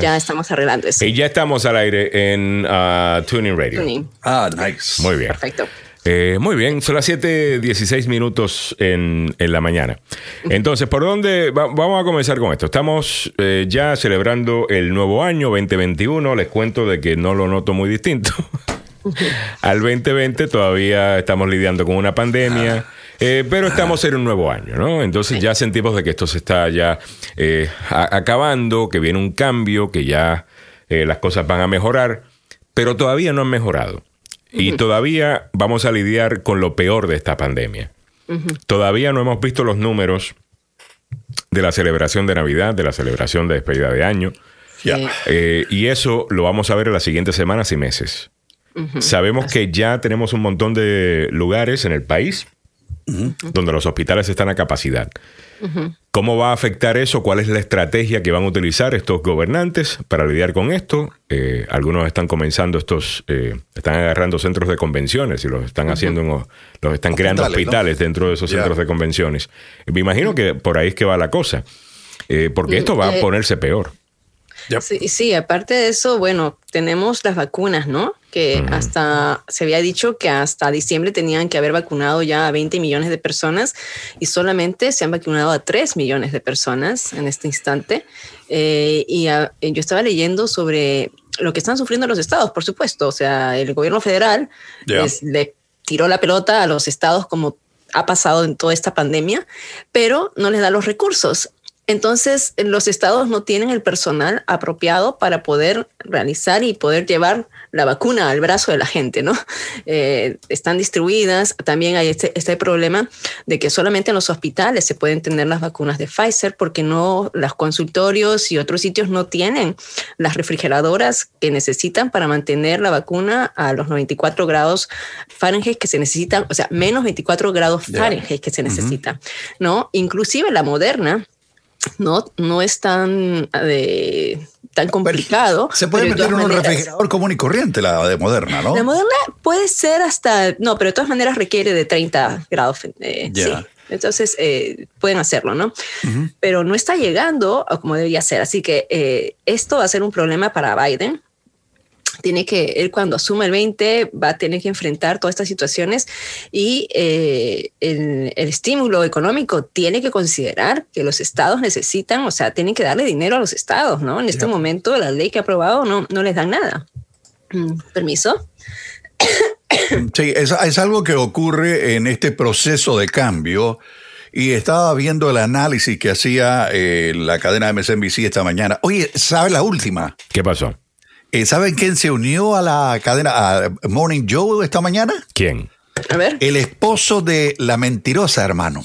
ya, estamos arreglando eso. Y ya estamos al aire en uh, Tuning Radio. Ah, nice. Muy bien. Perfecto. Eh, muy bien, son las 7:16 minutos en, en, la mañana. Entonces, ¿por dónde vamos a comenzar con esto? Estamos eh, ya celebrando el nuevo año 2021. Les cuento de que no lo noto muy distinto. Al 2020 todavía estamos lidiando con una pandemia. Eh, pero estamos en un nuevo año, ¿no? Entonces ya sentimos de que esto se está ya acabando, que viene un cambio, que ya las cosas van a mejorar, pero todavía no han mejorado. Y todavía vamos a lidiar con lo peor de esta pandemia. Todavía no hemos visto los números de la celebración de Navidad, de la celebración de despedida de año. Eh, y eso lo vamos a ver en las siguientes semanas y meses. Sabemos que ya tenemos un montón de lugares en el país donde los hospitales están a capacidad. ¿Cómo va a afectar eso? ¿Cuál es la estrategia que van a utilizar estos gobernantes para lidiar con esto? Eh, algunos están comenzando estos, eh, están agarrando centros de convenciones y los están haciendo, los están creando hospitales dentro de esos centros de convenciones. Me imagino que por ahí es que va la cosa, eh, porque esto va a ponerse peor. Sí, sí, aparte de eso, bueno, tenemos las vacunas, ¿no? Que hasta se había dicho que hasta diciembre tenían que haber vacunado ya a 20 millones de personas y solamente se han vacunado a 3 millones de personas en este instante. Eh, y yo estaba leyendo sobre lo que están sufriendo los estados, por supuesto. O sea, el gobierno federal le tiró la pelota a los estados como ha pasado en toda esta pandemia, pero no les da los recursos. Entonces, los estados no tienen el personal apropiado para poder realizar y poder llevar la vacuna al brazo de la gente, ¿no? Eh, están distribuidas. También hay este, este, problema de que solamente en los hospitales se pueden tener las vacunas de Pfizer porque no, los consultorios y otros sitios no tienen las refrigeradoras que necesitan para mantener la vacuna a los 94 grados Fahrenheit que se necesitan, o sea, menos 24 grados Fahrenheit que se necesitan, ¿no? Inclusive la moderna no, no es tan, eh, tan complicado. Se puede meter en un refrigerador común y corriente, la de Moderna, ¿no? La Moderna puede ser hasta, no, pero de todas maneras requiere de 30 grados. Eh, sí. Entonces eh, pueden hacerlo, ¿no? Pero no está llegando a como debería ser. Así que esto va a ser un problema para Biden tiene que, él cuando asuma el 20 va a tener que enfrentar todas estas situaciones y eh, el, estímulo económico tiene que considerar que los estados necesitan, o sea, tienen que darle dinero a los estados, ¿no? En este momento la ley que ha aprobado no, no les dan nada. Mm, ¿Permiso? Sí, es, es algo que ocurre en este proceso de cambio. Y estaba viendo el análisis que hacía eh, la cadena MSNBC esta mañana. Oye, ¿sabe la última? ¿Qué pasó? Eh, ¿Saben quién se unió a la cadena a Morning Joe esta mañana? ¿Quién? A ver. El esposo de la mentirosa, hermano.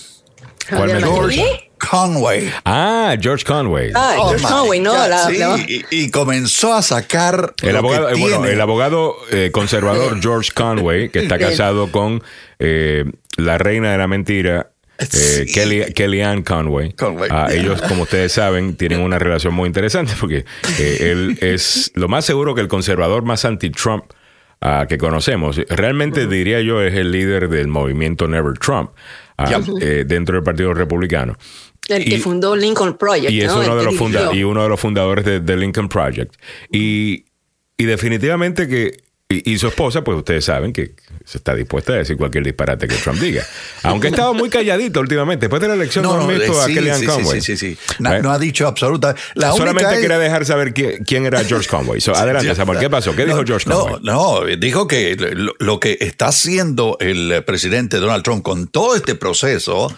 ¿Cuál George Conway. Ah, George Conway. Ah, oh George Conway, no. sí, Y, comenzó a sacar. El abogado, bueno, el abogado eh, conservador George Conway, que está casado con eh, la reina de la mentira, eh, Kelly, Kellyanne Conway. Ah, ellos, como ustedes saben, tienen una relación muy interesante porque eh, él es lo más seguro que el conservador más anti-Trump ah, que conocemos. Realmente diría yo es el líder del movimiento Never Trump ah, eh, dentro del Partido Republicano. El que fundó Lincoln Project. Y, es uno, de los y uno de los fundadores de, Lincoln Project. Y, y definitivamente que y, su esposa, pues ustedes saben que se está dispuesta a decir cualquier disparate que Trump diga. Aunque ha estado muy calladito últimamente. Después de la elección no, no, visto a Kellyanne Conway. Sí, sí, sí. No, ¿Eh? ha dicho absolutamente. Solamente quería dejar saber quién, era George Conway. adelante, Samuel. ¿Qué pasó? ¿Qué dijo George Conway? No, no, dijo que lo, que está haciendo el presidente Donald Trump con todo este proceso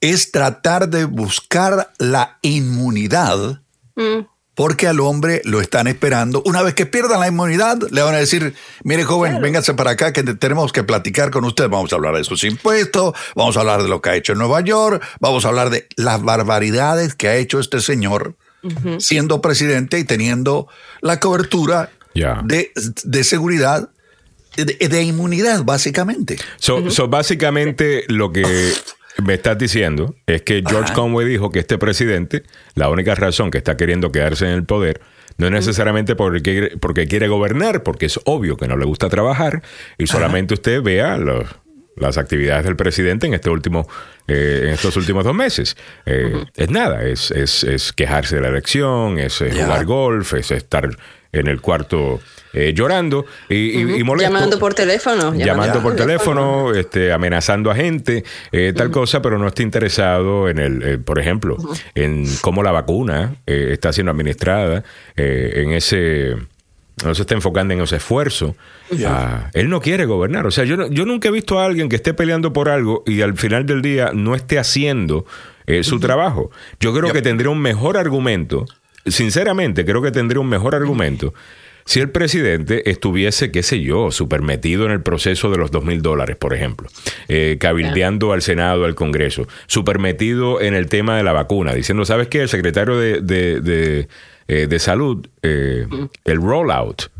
es tratar de buscar la inmunidad. Mm porque al hombre lo están esperando. Una vez que pierdan la inmunidad, le van a decir, mire joven, véngase para acá que tenemos que platicar con usted. Vamos a hablar de sus impuestos, vamos a hablar de lo que ha hecho en Nueva York, vamos a hablar de las barbaridades que ha hecho este señor siendo presidente y teniendo la cobertura de, seguridad de, inmunidad, básicamente. So, básicamente lo que me estás diciendo es que George Conway dijo que este presidente, la única razón que está queriendo quedarse en el poder, no es necesariamente porque, porque quiere gobernar, porque es obvio que no le gusta trabajar y solamente usted vea los, las actividades del presidente en este último eh, en estos últimos dos meses. Eh, es nada, es, es, es, quejarse de la elección, es, jugar golf, es estar en el cuarto eh, llorando y, molesto. Llamando por teléfono. Llamando, por teléfono, este, amenazando a gente, tal cosa, pero no está interesado en el, por ejemplo, en cómo la vacuna está siendo administrada, en ese no se está enfocando en ese esfuerzo. Ah, él no quiere gobernar. O sea, yo, yo nunca he visto a alguien que esté peleando por algo y al final del día no esté haciendo eh, su trabajo. Yo creo que tendría un mejor argumento, sinceramente creo que tendría un mejor argumento si el presidente estuviese, qué sé yo, super metido en el proceso de los dos mil dólares, por ejemplo, eh, cabildeando al Senado, al Congreso, super metido en el tema de la vacuna, diciendo, ¿sabes qué? El secretario de eh, de salud, eh, el rollout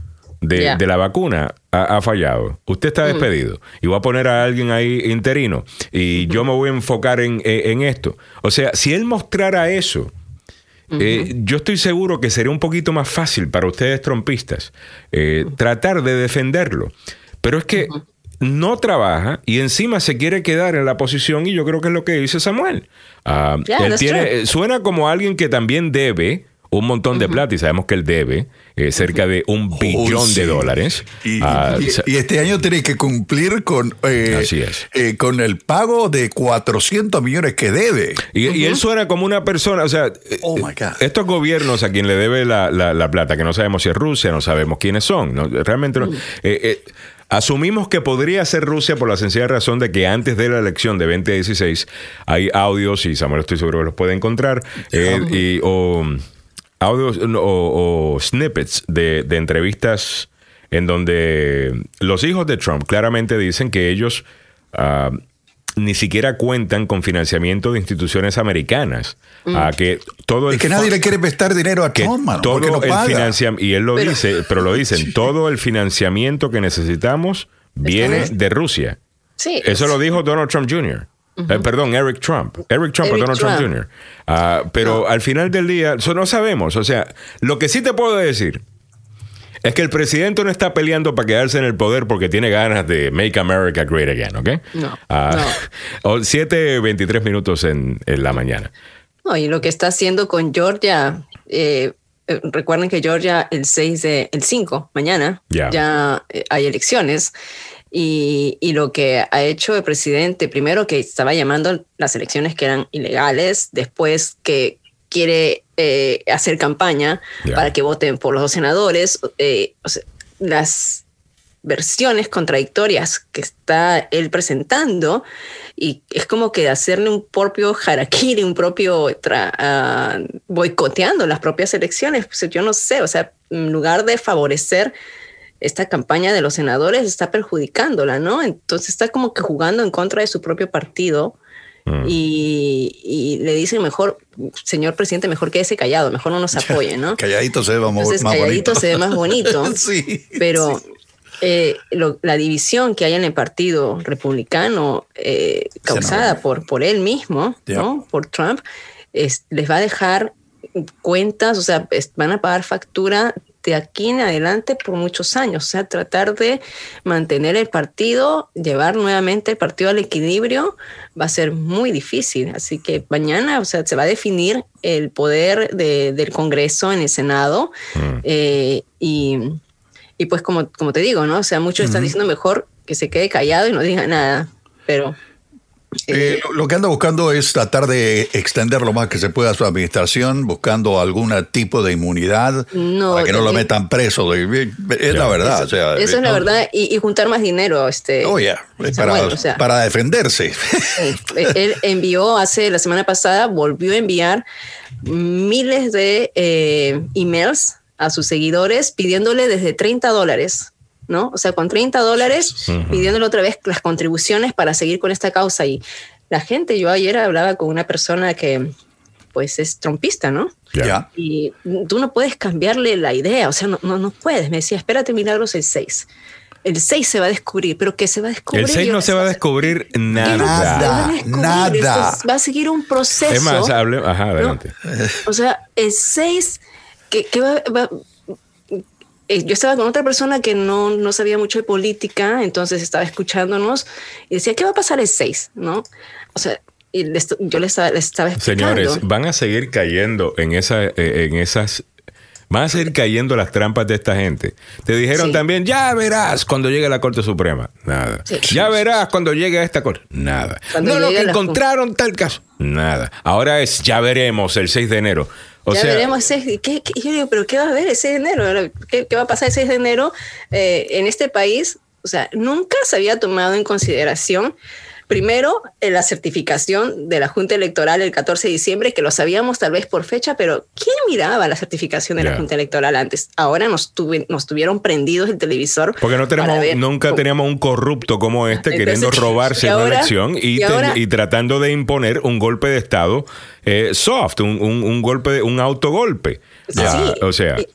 de, la vacuna ha, fallado. Usted está despedido. Y voy a poner a alguien ahí interino. Y yo me voy a enfocar en, esto. O sea, si él mostrara eso, eh, yo estoy seguro que sería un poquito más fácil para ustedes trompistas tratar de defenderlo. Pero es que no trabaja y encima se quiere quedar en la posición y yo creo que es lo que dice Samuel. Ah, él tiene, suena como alguien que también debe un montón de plata y sabemos que él debe eh, cerca de un oh, billón de dólares. Ah, y, este año tiene que cumplir con, eh, eh, con el pago de 400 millones que debe. Y, él suena como una persona, o sea, oh, estos gobiernos a quien le debe la, plata, que no sabemos si es Rusia, no sabemos quiénes son, realmente no. Asumimos que podría ser Rusia por la sencilla razón de que antes de la elección de 2016 hay audios, y Samuel estoy seguro que los puede encontrar, y, o audios o, snippets de, entrevistas en donde los hijos de Trump claramente dicen que ellos ah, ni siquiera cuentan con financiamiento de instituciones americanas. Mm. A que todo es que nadie le quiere prestar dinero a Trump, todo el y él lo dice, pero lo dicen, todo el financiamiento que necesitamos viene de Rusia. Sí, Eso lo dijo Donald Trump Jr. Eh, perdón, Eric Trump. Eric Trump o Donald Trump, Jr. Ah, pero al final del día, eso no sabemos. O sea, lo que sí te puedo decir es que el presidente no está peleando para quedarse en el poder porque tiene ganas de make America great again, ¿ok? No. No. 7.23 minutos en, la mañana. No, y lo que está haciendo con Georgia, eh, eh, recuerden que Georgia el 6 de, el 5, mañana, ya hay elecciones. Y, y, lo que ha hecho el presidente, primero que estaba llamando las elecciones que eran ilegales, después que quiere eh, hacer campaña para que voten por los dos senadores, eh, las versiones contradictorias que está él presentando y es como que hacerle un propio harakiri, un propio uh, boicoteando las propias elecciones, pues yo no sé, o sea, en lugar de favorecer esta campaña de los senadores está perjudicándola, ¿no? Entonces está como que jugando en contra de su propio partido mm. y, le dicen mejor, señor presidente, mejor quédese callado, mejor no nos apoye, ¿no? calladito se ve más, Entonces, calladito se ve más bonito. sí, pero eh, la división que hay en el partido republicano eh, causada por, por él mismo, ¿no? Por Trump, les va a dejar cuentas, o sea, van a pagar factura de aquí en adelante por muchos años. O sea, tratar de mantener el partido, llevar nuevamente el partido al equilibrio, va a ser muy difícil. Así que mañana, o sea, se va a definir el poder del Congreso en el Senado. Mm. Eh, y, pues como, como te digo, ¿no? O sea, muchos están diciendo mejor que se quede callado y no diga nada. Pero eh, lo que anda buscando es tratar de extender lo más que se pueda su administración, buscando algún tipo de inmunidad para que no lo metan preso. Es la verdad. Eso, es la verdad. Y, juntar más dinero. Este, oh, para, defenderse. él envió hace la semana pasada, volvió a enviar miles de eh, emails a sus seguidores pidiéndole desde 30 dólares ¿no? O sea, con 30 dólares, pidiéndole otra vez las contribuciones para seguir con esta causa. Y la gente, yo ayer hablaba con una persona que pues es trompista, ¿no? Ya. Y tú no puedes cambiarle la idea, o sea, no, no, puedes. Me decía, espérate, Milagros, el 6 el 6 se va a descubrir, pero ¿qué se va a descubrir? El 6 no se va a descubrir nada. Nada. va a seguir un proceso. Es más, hable, ajá, adelante. O sea, el 6, que, que va, eh, yo estaba con otra persona que no, no sabía mucho de política, entonces estaba escuchándonos y decía, ¿qué va a pasar el 6? ¿No? O sea, y yo les estaba, estaba explicando. Señores, van a seguir cayendo en, esa, eh, en esas Van a seguir cayendo las trampas de esta gente. Te dijeron también, ya verás cuando llegue la Corte Suprema. Nada. Ya verás cuando llegue a esta Corte. Nada. no, lo que encontraron tal caso. Nada. Ahora es, ya veremos el 6 de enero. O ya veremos ¿qué, qué, yo digo, pero ¿qué va a haber el 6 de enero? ¿Qué, qué va a pasar el 6 de enero eh, en este país? O sea, nunca se había tomado en consideración Primero, en la certificación de la Junta Electoral el 14 de diciembre, que lo sabíamos tal vez por fecha, pero ¿quién miraba la certificación de la Junta Electoral antes? Ahora nos, nos tuvieron prendidos el televisor. Porque no tenemos, nunca teníamos un corrupto como este queriendo robarse una elección y, y, tratando de imponer un golpe de Estado eh, soft, un, un, golpe, de, un autogolpe. Sí, o sea. Y,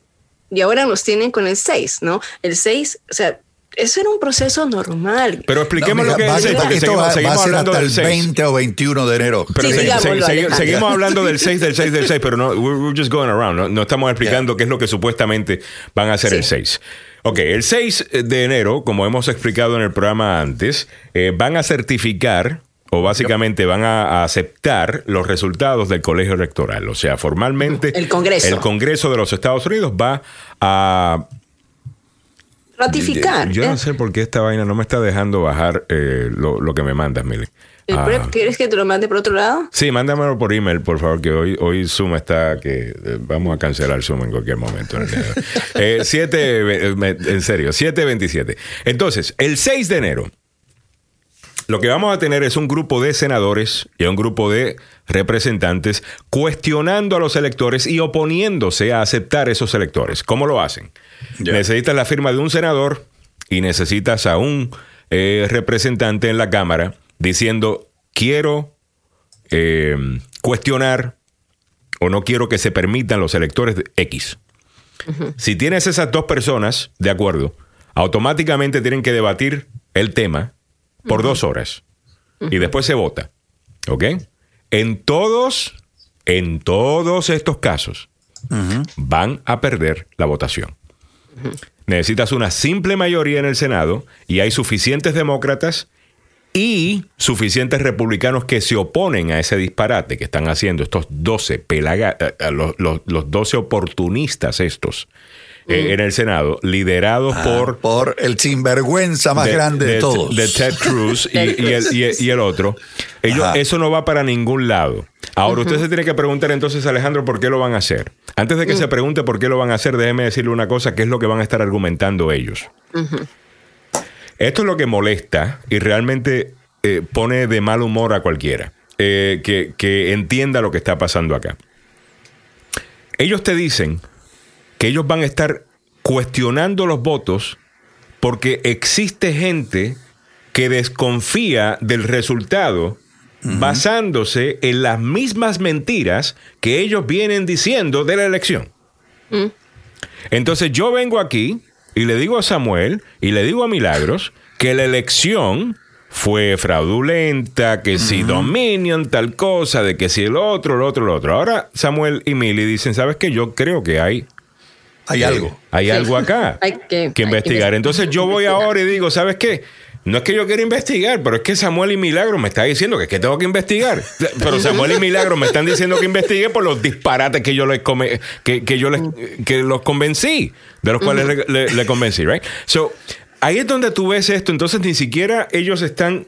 y ahora nos tienen con el 6, ¿no? El 6, o sea, eso era un proceso normal. Pero expliquemos lo que es el 6, porque seguimos, hablando del 6. 20 o 21 de enero. Pero seguimos hablando del 6, del 6, del 6, pero no, we're, just going around. No, estamos explicando qué es lo que supuestamente van a hacer el 6. Ok, el 6 de enero, como hemos explicado en el programa antes, eh, van a certificar o básicamente van a, aceptar los resultados del colegio electoral. O sea, formalmente el Congreso. el Congreso de los Estados Unidos va a ratificar. Yo, no ¿eh? sé por qué esta vaina no me está dejando bajar eh, lo, que me mandas, Mili. Ah. ¿Quieres que te lo mande por otro lado? Sí, mándamelo por email, por favor, que hoy, hoy Zoom está que eh, vamos a cancelar Zoom en cualquier momento. siete, en serio, 7.27. Entonces, el 6 de enero, lo que vamos a tener es un grupo de senadores y un grupo de representantes cuestionando a los electores y oponiéndose a aceptar esos electores. ¿Cómo lo hacen? Necesitas la firma de un senador y necesitas a un eh, representante en la Cámara diciendo quiero eh, cuestionar o no quiero que se permitan los electores de X. Si tienes esas dos personas de acuerdo, automáticamente tienen que debatir el tema por dos horas y después se vota. ¿Ok? En todos, en todos estos casos, van a perder la votación. Necesitas una simple mayoría en el Senado y hay suficientes demócratas y suficientes republicanos que se oponen a ese disparate que están haciendo estos 12 pelaga, eh, eh, los, los, 12 oportunistas estos eh, mm. en el Senado, liderados ah, por... Por el sinvergüenza más grande de, todos. De Ted Cruz y, el, otro. Ellos, eso no va para ningún lado. Ahora, usted se tiene que preguntar entonces, Alejandro, ¿por qué lo van a hacer? Antes de que se mm. pregunte por qué lo van a hacer, déjeme decirle una cosa, ¿qué es lo que van a estar argumentando ellos? Esto es lo que molesta y realmente eh, pone de mal humor a cualquiera eh, que, que entienda lo que está pasando acá. Ellos te dicen que ellos van a estar cuestionando los votos porque existe gente que desconfía del resultado basándose en las mismas mentiras que ellos vienen diciendo de la elección. Mm. Entonces yo vengo aquí y le digo a Samuel y le digo a Milagros que la elección fue fraudulenta, que si Dominion, tal cosa, de que si el otro, el otro, el otro. Ahora Samuel y Milly dicen, ¿sabes qué? Yo creo que hay... Hay algo. Hay algo acá hay que, investigar. Entonces yo voy ahora y digo, ¿sabes qué? No es que yo quiera investigar, pero es que Samuel y Milagro me están diciendo que es que tengo que investigar. Pero Samuel y Milagro me están diciendo que investigue por los disparates que yo les que, yo les que los convencí, de los cuales le, convencí, right? So, ahí es donde tú ves esto. Entonces ni siquiera ellos están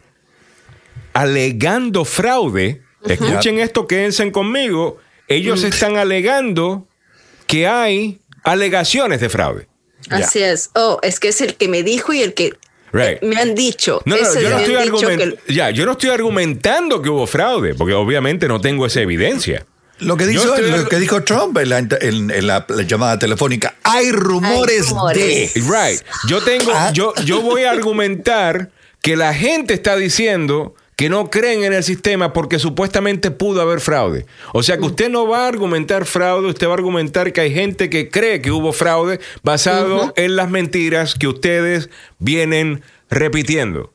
alegando fraude. Escuchen esto, quédense conmigo. Ellos están alegando que hay alegaciones de fraude. Así es. Oh, es que es el que me dijo y el que me han dicho. No, no, yo no, estoy ya, yo no estoy argumentando que hubo fraude, porque obviamente no tengo esa evidencia. Lo que, dijo, lo que dijo Trump en la, llamada telefónica, hay rumores, de... Right. Yo tengo, ah. yo, yo voy a argumentar que la gente está diciendo que no creen en el sistema porque supuestamente pudo haber fraude. O sea que mm. usted no va a argumentar fraude, usted va a argumentar que hay gente que cree que hubo fraude basado en las mentiras que ustedes vienen repitiendo.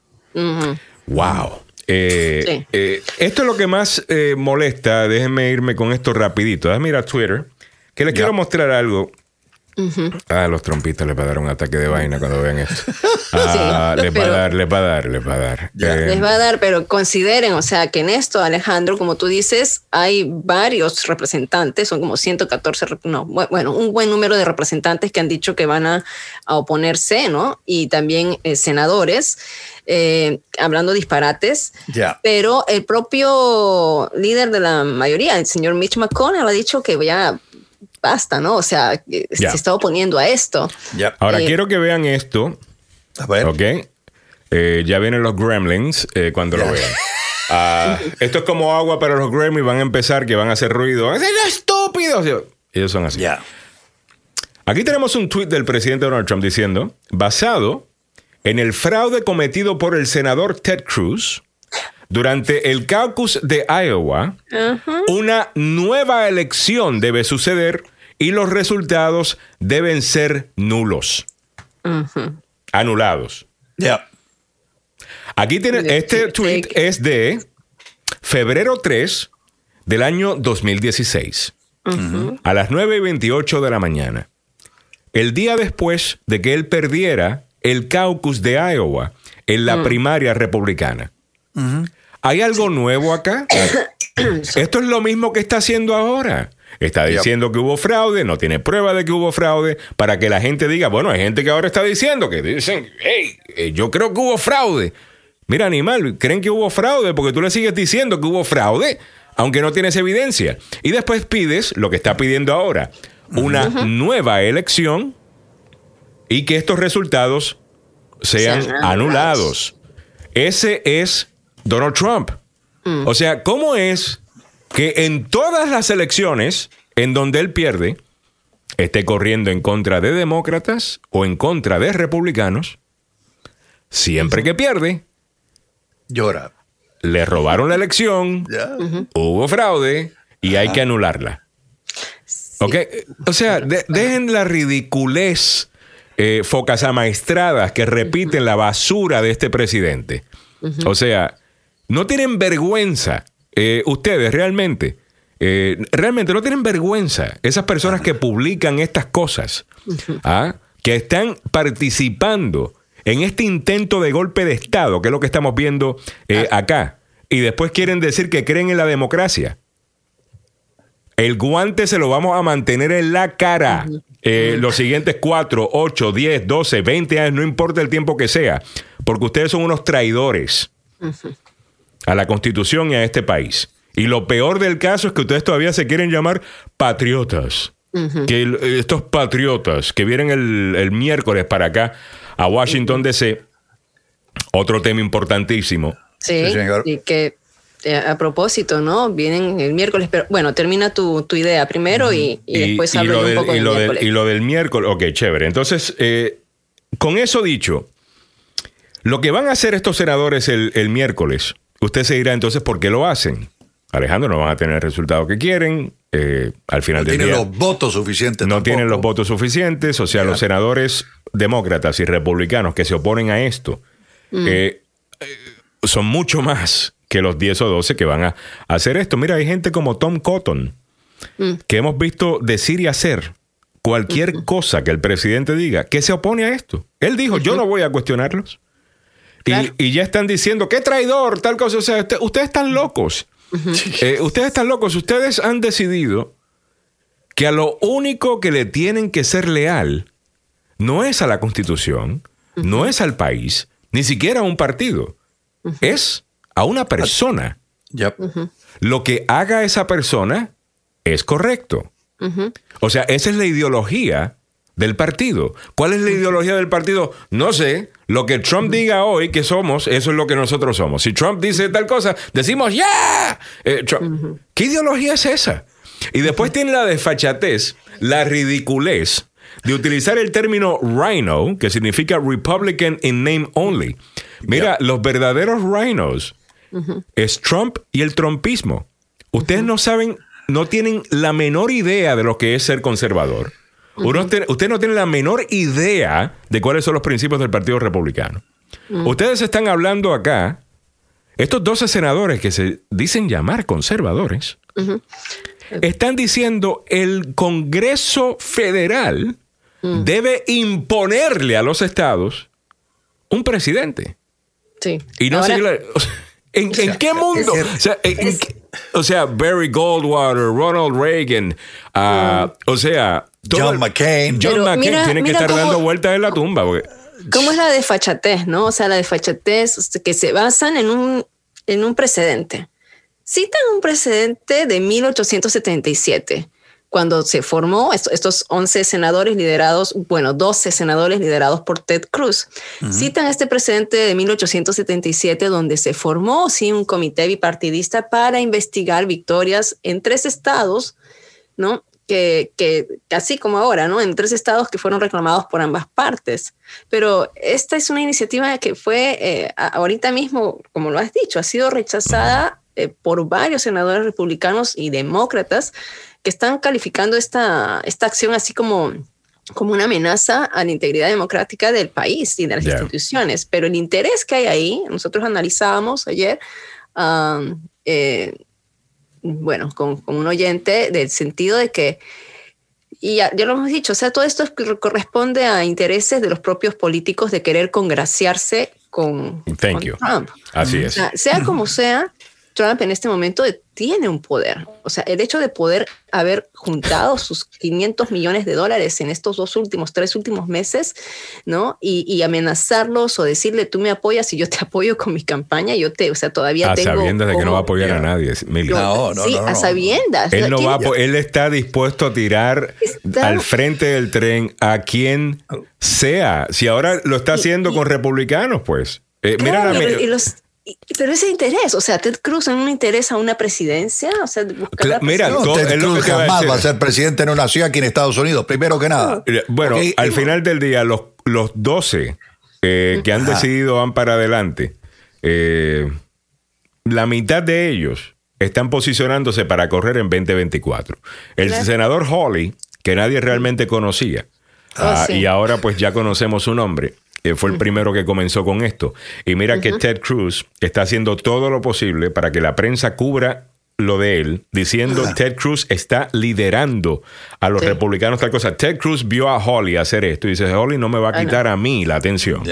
Wow. Eh, eh, esto es lo que más eh, molesta. Déjenme irme con esto rapidito. Déjenme ir a Twitter. Que les quiero mostrar algo Ah, los trompistas les va a dar un ataque de vaina cuando vean esto. Ah, les va a dar, les va a dar, les va a dar. Eh, les va a dar, pero consideren, o sea, que en esto, Alejandro, como tú dices, hay varios representantes, son como 114, no, bueno, un buen número de representantes que han dicho que van a, oponerse, ¿no? Y también eh, senadores. Eh, hablando disparates, pero el propio líder de la mayoría, el señor Mitch McConnell, ha dicho que ya basta, ¿no? O sea, se está oponiendo a esto. Ahora, eh, quiero que vean esto. A ver. Ok. Eh, ya vienen los gremlins eh, cuando lo vean. Ah, esto es como agua para los gremlins. Van a empezar que van a hacer ruido. ¡Es estúpido! ellos son así. Ya. Aquí tenemos un tweet del presidente Donald Trump diciendo, basado en el fraude cometido por el senador Ted Cruz, durante el caucus de Iowa, una nueva elección debe suceder y los resultados deben ser nulos. Anulados. Ya. Aquí tiene, este tweet es de febrero 3 del año 2016, a las 9 y 28 de la mañana. El día después de que él perdiera el caucus de Iowa en la mm. primaria republicana. ¿Hay algo nuevo acá? Esto es lo mismo que está haciendo ahora. Está diciendo que hubo fraude, no tiene prueba de que hubo fraude, para que la gente diga, bueno, hay gente que ahora está diciendo que dicen, hey, eh, yo creo que hubo fraude. Mira, animal, creen que hubo fraude porque tú le sigues diciendo que hubo fraude, aunque no tienes evidencia. Y después pides lo que está pidiendo ahora, una nueva elección y que estos resultados sean anulados. Ese es Donald Trump. Mm. O sea, ¿cómo es que en todas las elecciones en donde él pierde, esté corriendo en contra de demócratas o en contra de republicanos, siempre que pierde, llora. Le robaron la elección, hubo fraude y hay que anularla. O sea, dejen la ridiculez, eh, focas amaestradas que repiten la basura de este presidente. O sea, no tienen vergüenza, eh, ustedes realmente, eh, realmente no tienen vergüenza, esas personas que publican estas cosas, ¿ah? que están participando en este intento de golpe de Estado, que es lo que estamos viendo eh, ah. acá, y después quieren decir que creen en la democracia. El guante se lo vamos a mantener en la cara los siguientes 4, 8, 10, 12, 20 años, no importa el tiempo que sea, porque ustedes son unos traidores a la Constitución y a este país. Y lo peor del caso es que ustedes todavía se quieren llamar patriotas. Que estos patriotas que vienen el, miércoles para acá a Washington DC, otro tema importantísimo. Sí, y que eh, a propósito, ¿no? Vienen el miércoles, pero bueno, termina tu, idea primero y, después hablo un poco y lo del, y lo del miércoles, ok, chévere. Entonces, eh, con eso dicho, lo que van a hacer estos senadores el, el miércoles Usted se dirá entonces por qué lo hacen. Alejandro, no van a tener el resultado que quieren. Eh, al final no del tienen los votos suficientes. No tienen los votos suficientes. O sea, los senadores demócratas y republicanos que se oponen a esto mm. eh, eh, son mucho más que los 10 o 12 que van a hacer esto. Mira, hay gente como Tom Cotton mm. que hemos visto decir y hacer cualquier cosa que el presidente diga que se opone a esto. Él dijo, yo no voy a cuestionarlos. Y, ya están diciendo, qué traidor, tal cosa. O sea, ustedes están locos. Eh, ustedes están locos. Ustedes han decidido que a lo único que le tienen que ser leal no es a la constitución, no es al país, ni siquiera a un partido. Es a una persona. Lo que haga esa persona es correcto. O sea, esa es la ideología del partido. ¿Cuál es la ideología del partido? No sé. Lo que Trump diga hoy que somos, eso es lo que nosotros somos. Si Trump dice tal cosa, decimos ¡ya! Eh, ¿Qué ideología es esa? Y después tiene la desfachatez, la ridiculez de utilizar el término rhino, que significa Republican in name only. Mira, los verdaderos rhinos es Trump y el trumpismo. Ustedes no saben, no tienen la menor idea de lo que es ser conservador usted no tiene la menor idea de cuáles son los principios del Partido Republicano. Ustedes están hablando acá, estos 12 senadores que se dicen llamar conservadores, están diciendo el Congreso Federal mm. debe imponerle a los estados un presidente. Sí. Y no ¿En, qué mundo? o, sea, Barry Goldwater, Ronald Reagan, ah, o sea, John McCain. John McCain tiene que estar dando vueltas en la tumba. ¿Cómo es la desfachatez, no? O sea, la desfachatez que se basan en un, en un precedente. Citan un precedente de 1877 cuando se formó estos 11 senadores liderados, bueno, 12 senadores liderados por Ted Cruz, citan este precedente de 1877 donde se formó sí, un comité bipartidista para investigar victorias en tres estados, ¿no? Que, que, así como ahora, ¿no? En tres estados que fueron reclamados por ambas partes. Pero esta es una iniciativa que fue eh, ahorita mismo, como lo has dicho, ha sido rechazada eh, por varios senadores republicanos y demócratas que están calificando esta, esta acción así como, como una amenaza a la integridad democrática del país y de las instituciones. Pero el interés que hay ahí, nosotros analizábamos ayer, eh, bueno, con, con, un oyente, del sentido de que, y ya, lo hemos dicho, o sea, todo esto corresponde a intereses de los propios políticos de querer congraciarse con, Thank you. Trump. Así es. sea como sea, Trump en este momento tiene un poder. O sea, el hecho de poder haber juntado sus 500 millones de dólares en estos dos últimos, tres últimos meses, ¿no? Y, amenazarlos o decirle, tú me apoyas y yo te apoyo con mi campaña, yo te, o sea, todavía a sabiendas de que no va a apoyar a nadie. No, no, sí, a sabiendas. Él, no va él está dispuesto a tirar al frente del tren a quien sea. Si ahora lo está haciendo con republicanos, pues. Eh, mira la, y los, pero ese interés, o sea, Ted Cruz en un interés a una presidencia, o sea, mira, Ted Cruz jamás va a ser presidente no nació aquí en Estados Unidos, primero que nada. Bueno, al final del día, los, los 12 eh, que han decidido van para adelante, eh, la mitad de ellos están posicionándose para correr en 2024. El senador Hawley, que nadie realmente conocía, oh, ah, y ahora pues ya conocemos su nombre, fue el primero que comenzó con esto. Y mira que Ted Cruz está haciendo todo lo posible para que la prensa cubra lo de él, diciendo Ted Cruz está liderando a los republicanos tal cosa. Ted Cruz vio a Holly hacer esto y dice, Holly no me va a quitar a mí la atención.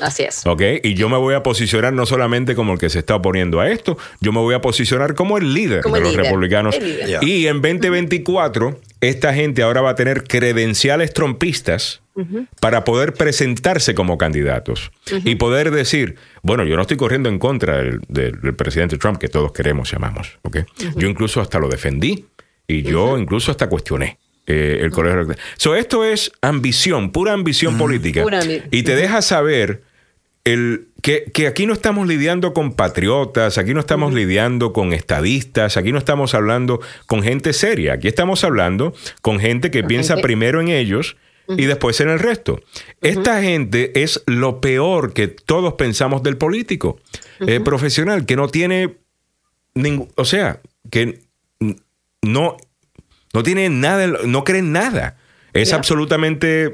Así es. ¿Ok? Y yo me voy a posicionar no solamente como el que se está oponiendo a esto, yo me voy a posicionar como el líder de los republicanos. Y en 2024, esta gente ahora va a tener credenciales trompistas para poder presentarse como candidatos y poder decir, bueno, yo no estoy corriendo en contra del, presidente Trump, que todos queremos, llamamos. ¿okay? Yo incluso hasta lo defendí y yo incluso hasta cuestioné. Eh, el colegio. So, esto es ambición, pura ambición política. y te deja saber el, que, que, aquí no estamos lidiando con patriotas, aquí no estamos lidiando con estadistas, aquí no estamos hablando con gente seria, aquí estamos hablando con gente que piensa primero en ellos y después en el resto. Esta gente es lo peor que todos pensamos del político eh, profesional, que no tiene ningún, o sea, que no, no tiene nada, no cree en nada. Es absolutamente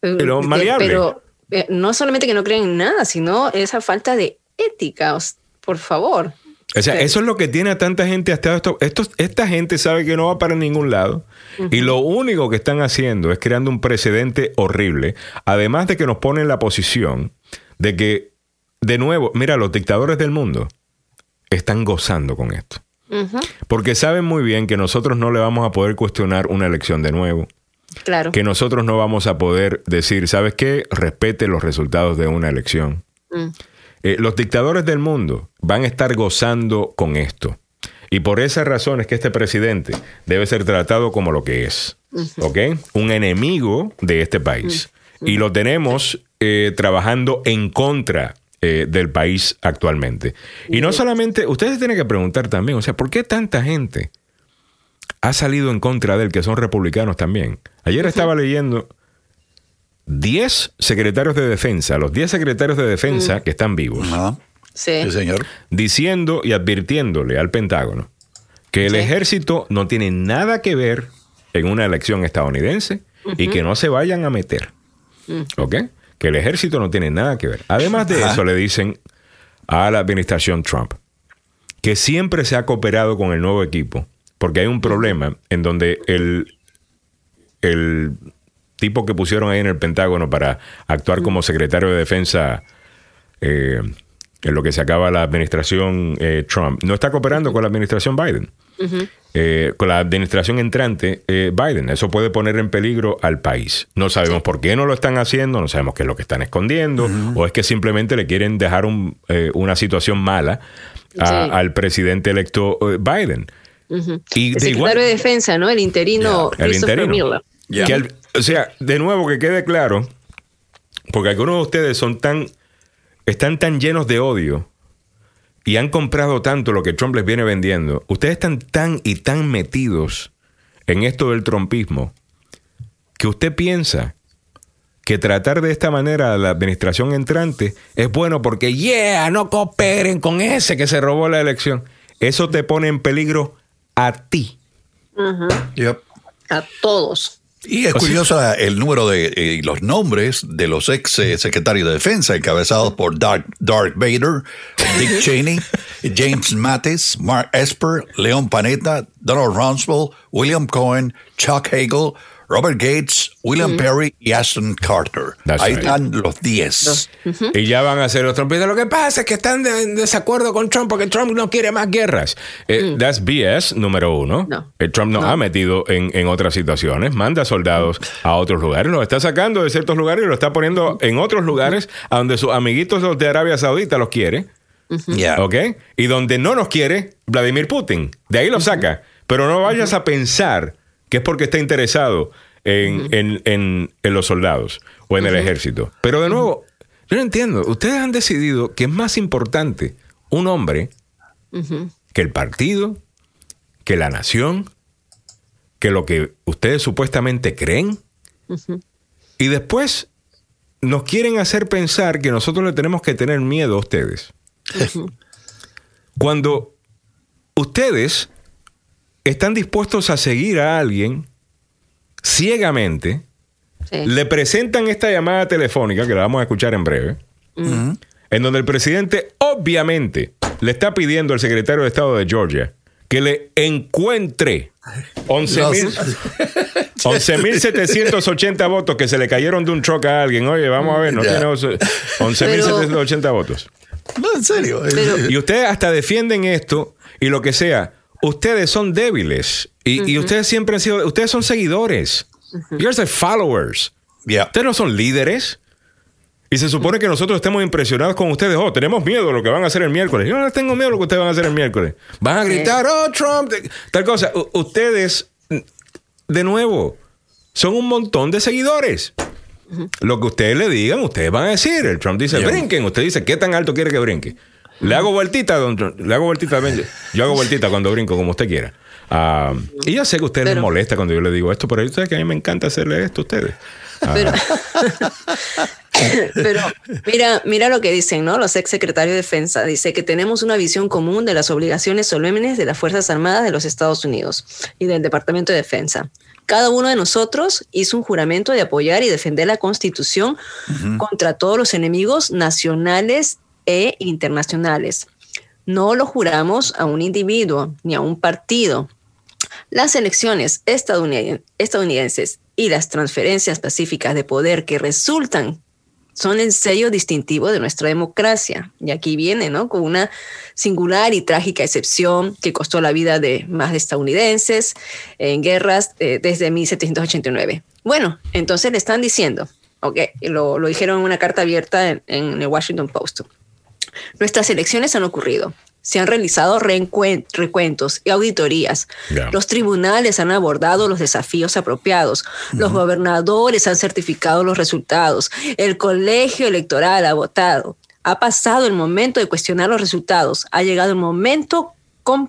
pero, maleable. Pero eh, no solamente que no creen en nada, sino esa falta de ética, por favor. O sea, eso es lo que tiene a tanta gente hasta esto. esta gente sabe que no va para ningún lado. Y lo único que están haciendo es creando un precedente horrible. Además de que nos pone en la posición de que, de nuevo, mira, los dictadores del mundo están gozando con esto. Porque saben muy bien que nosotros no le vamos a poder cuestionar una elección de nuevo. Claro. Que nosotros no vamos a poder decir, ¿sabes qué? Respete los resultados de una elección. Mm. Eh, los dictadores del mundo van a estar gozando con esto. Y por esa razón es que este presidente debe ser tratado como lo que es, ¿ok? Un enemigo de este país. Y lo tenemos eh, trabajando en contra eh, del país actualmente. Y no solamente, ustedes tienen que preguntar también, o sea, ¿por qué tanta gente ha salido en contra de él, que son republicanos también? Ayer estaba leyendo 10 secretarios de defensa, los 10 secretarios de defensa mm. que están vivos. Sí. señor. Diciendo y advirtiéndole al Pentágono que el ejército no tiene nada que ver en una elección estadounidense y que no se vayan a meter. Mm. ¿Ok? Que el ejército no tiene nada que ver. Además de eso, le dicen a la administración Trump que siempre se ha cooperado con el nuevo equipo porque hay un problema en donde el, el tipo que pusieron ahí en el Pentágono para actuar como secretario de defensa eh, en lo que se acaba la administración eh, Trump, no está cooperando con la administración Biden. Eh, con la administración entrante Biden. Eso puede poner en peligro al país. No sabemos por qué no lo están haciendo, no sabemos qué es lo que están escondiendo, o es que simplemente le quieren dejar una situación mala al presidente electo Biden. y el secretario de Defensa, ¿no? El interino el interino. O sea, de nuevo que quede claro, porque algunos de ustedes son tan están tan llenos de odio y han comprado tanto lo que Trump les viene vendiendo, ustedes están tan y tan metidos en esto del trumpismo que usted piensa que tratar de esta manera a la administración entrante es bueno porque, yeah, no cooperen con ese que se robó la elección. Eso te pone en peligro a ti. A todos. Y es curioso el número de eh, los nombres de los ex eh, secretarios de defensa encabezados por Dark, Dark Vader, Dick Cheney, James Mattis, Mark Esper, Leon Panetta, Donald Rumsfeld, William Cohen, Chuck Hagel, Robert Gates, William Perry y Ashton Carter. Ahí están los 10. Y ya van a ser los trumpistas. Lo que pasa es que están en desacuerdo con Trump porque Trump no quiere más guerras. Eh, mm. That's BS, número uno. Eh, Trump nos ha metido en, otras situaciones. Manda soldados a otros lugares. Los está sacando de ciertos lugares y los está poniendo en otros lugares a donde sus amiguitos de Arabia Saudita los quiere. ¿Ok? Y donde no nos quiere Vladimir Putin. De ahí lo saca. Pero no vayas a pensar que es porque está interesado en, los soldados o en el ejército. Pero de nuevo, yo no entiendo. Ustedes han decidido que es más importante un hombre que el partido, que la nación, que lo que ustedes supuestamente creen. Y después nos quieren hacer pensar que nosotros le tenemos que tener miedo a ustedes. Cuando ustedes están dispuestos a seguir a alguien ciegamente, le presentan esta llamada telefónica, que la vamos a escuchar en breve, en donde el presidente obviamente le está pidiendo al secretario de Estado de Georgia que le encuentre 11.780 votos que se le cayeron de un choque a alguien. Oye, vamos a ver, no tiene 11.780 votos. No, en serio. y ustedes hasta defienden esto y lo que sea ustedes son débiles y, ustedes siempre han sido, ustedes son seguidores. You're the followers. Ustedes no son líderes. Y se supone que nosotros estemos impresionados con ustedes. Oh, tenemos miedo de lo que van a hacer el miércoles. Yo no tengo miedo de lo que ustedes van a hacer el miércoles. Van a gritar, oh, Trump, tal cosa. ustedes, de nuevo, son un montón de seguidores. Lo que ustedes le digan, ustedes van a decir. El Trump dice, brinquen. Usted dice, ¿qué tan alto quiere que brinque? Le hago vueltita, don Le hago vueltita. Yo hago vueltita cuando brinco, como usted quiera. Ah, y yo sé que a usted les molesta cuando yo le digo esto, pero yo sé que a mí me encanta hacerle esto a ustedes. Ah. Pero, mira, mira lo que dicen, ¿no? Los ex secretarios de defensa. Dice que tenemos una visión común de las obligaciones solemnes de las Fuerzas Armadas de los Estados Unidos y del Departamento de Defensa. Cada uno de nosotros hizo un juramento de apoyar y defender la Constitución contra todos los enemigos nacionales e internacionales. No lo juramos a un individuo ni a un partido. Las elecciones estadounidenses y las transferencias pacíficas de poder que resultan son el sello distintivo de nuestra democracia. Y aquí viene, ¿no? Con una singular y trágica excepción que costó la vida de más de estadounidenses en guerras eh, desde 1789. Bueno, entonces le están diciendo, ok, lo, dijeron en una carta abierta en el Washington Post. Nuestras elecciones han ocurrido. Se han realizado recuentos y auditorías. Los tribunales han abordado los desafíos apropiados. Los gobernadores han certificado los resultados. El colegio electoral ha votado. Ha pasado el momento de cuestionar los resultados. Ha llegado el momento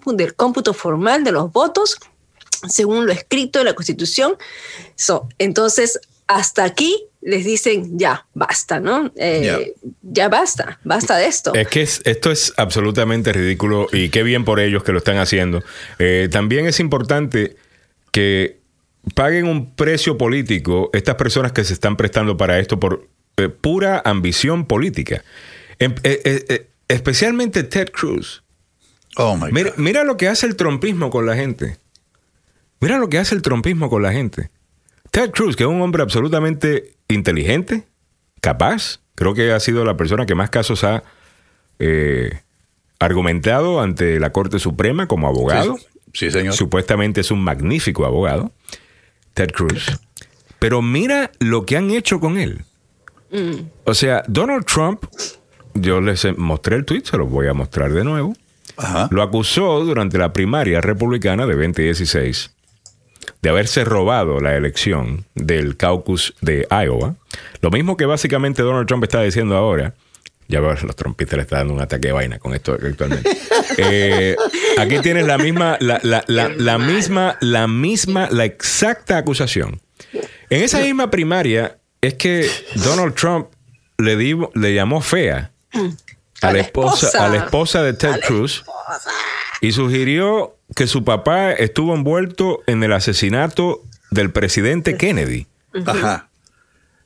del cómputo formal de los votos según lo escrito en la Constitución. entonces, hasta aquí les dicen, ya, basta, ¿no? Eh, ya basta, basta de esto. Es que esto es absolutamente ridículo y qué bien por ellos que lo están haciendo. Eh, también es importante que paguen un precio político estas personas que se están prestando para esto por eh, pura ambición política. Em, especialmente Ted Cruz. Oh my mira, mira lo que hace el trompismo con la gente. Mira lo que hace el trompismo con la gente. Ted Cruz, que es un hombre absolutamente inteligente, capaz, creo que ha sido la persona que más casos ha eh, argumentado ante la Corte Suprema como abogado. Sí, señor. Supuestamente es un magnífico abogado, Ted Cruz. Pero mira lo que han hecho con él. O sea, Donald Trump, yo les mostré el tweet, se lo voy a mostrar de nuevo. Ajá. Lo acusó durante la primaria republicana de 2016 de haberse robado la elección del caucus de Iowa. Lo mismo que básicamente Donald Trump está diciendo ahora. Ya veo, los trompistas le están dando un ataque de vaina con esto actualmente. Eh, aquí tienes la misma, la, la- la- la misma, la misma, la exacta acusación. En esa misma primaria es que Donald Trump le, di- le llamó fea a la esposa, a la esposa de Ted Cruz y sugirió que su papá estuvo envuelto en el asesinato del presidente Kennedy. Ajá.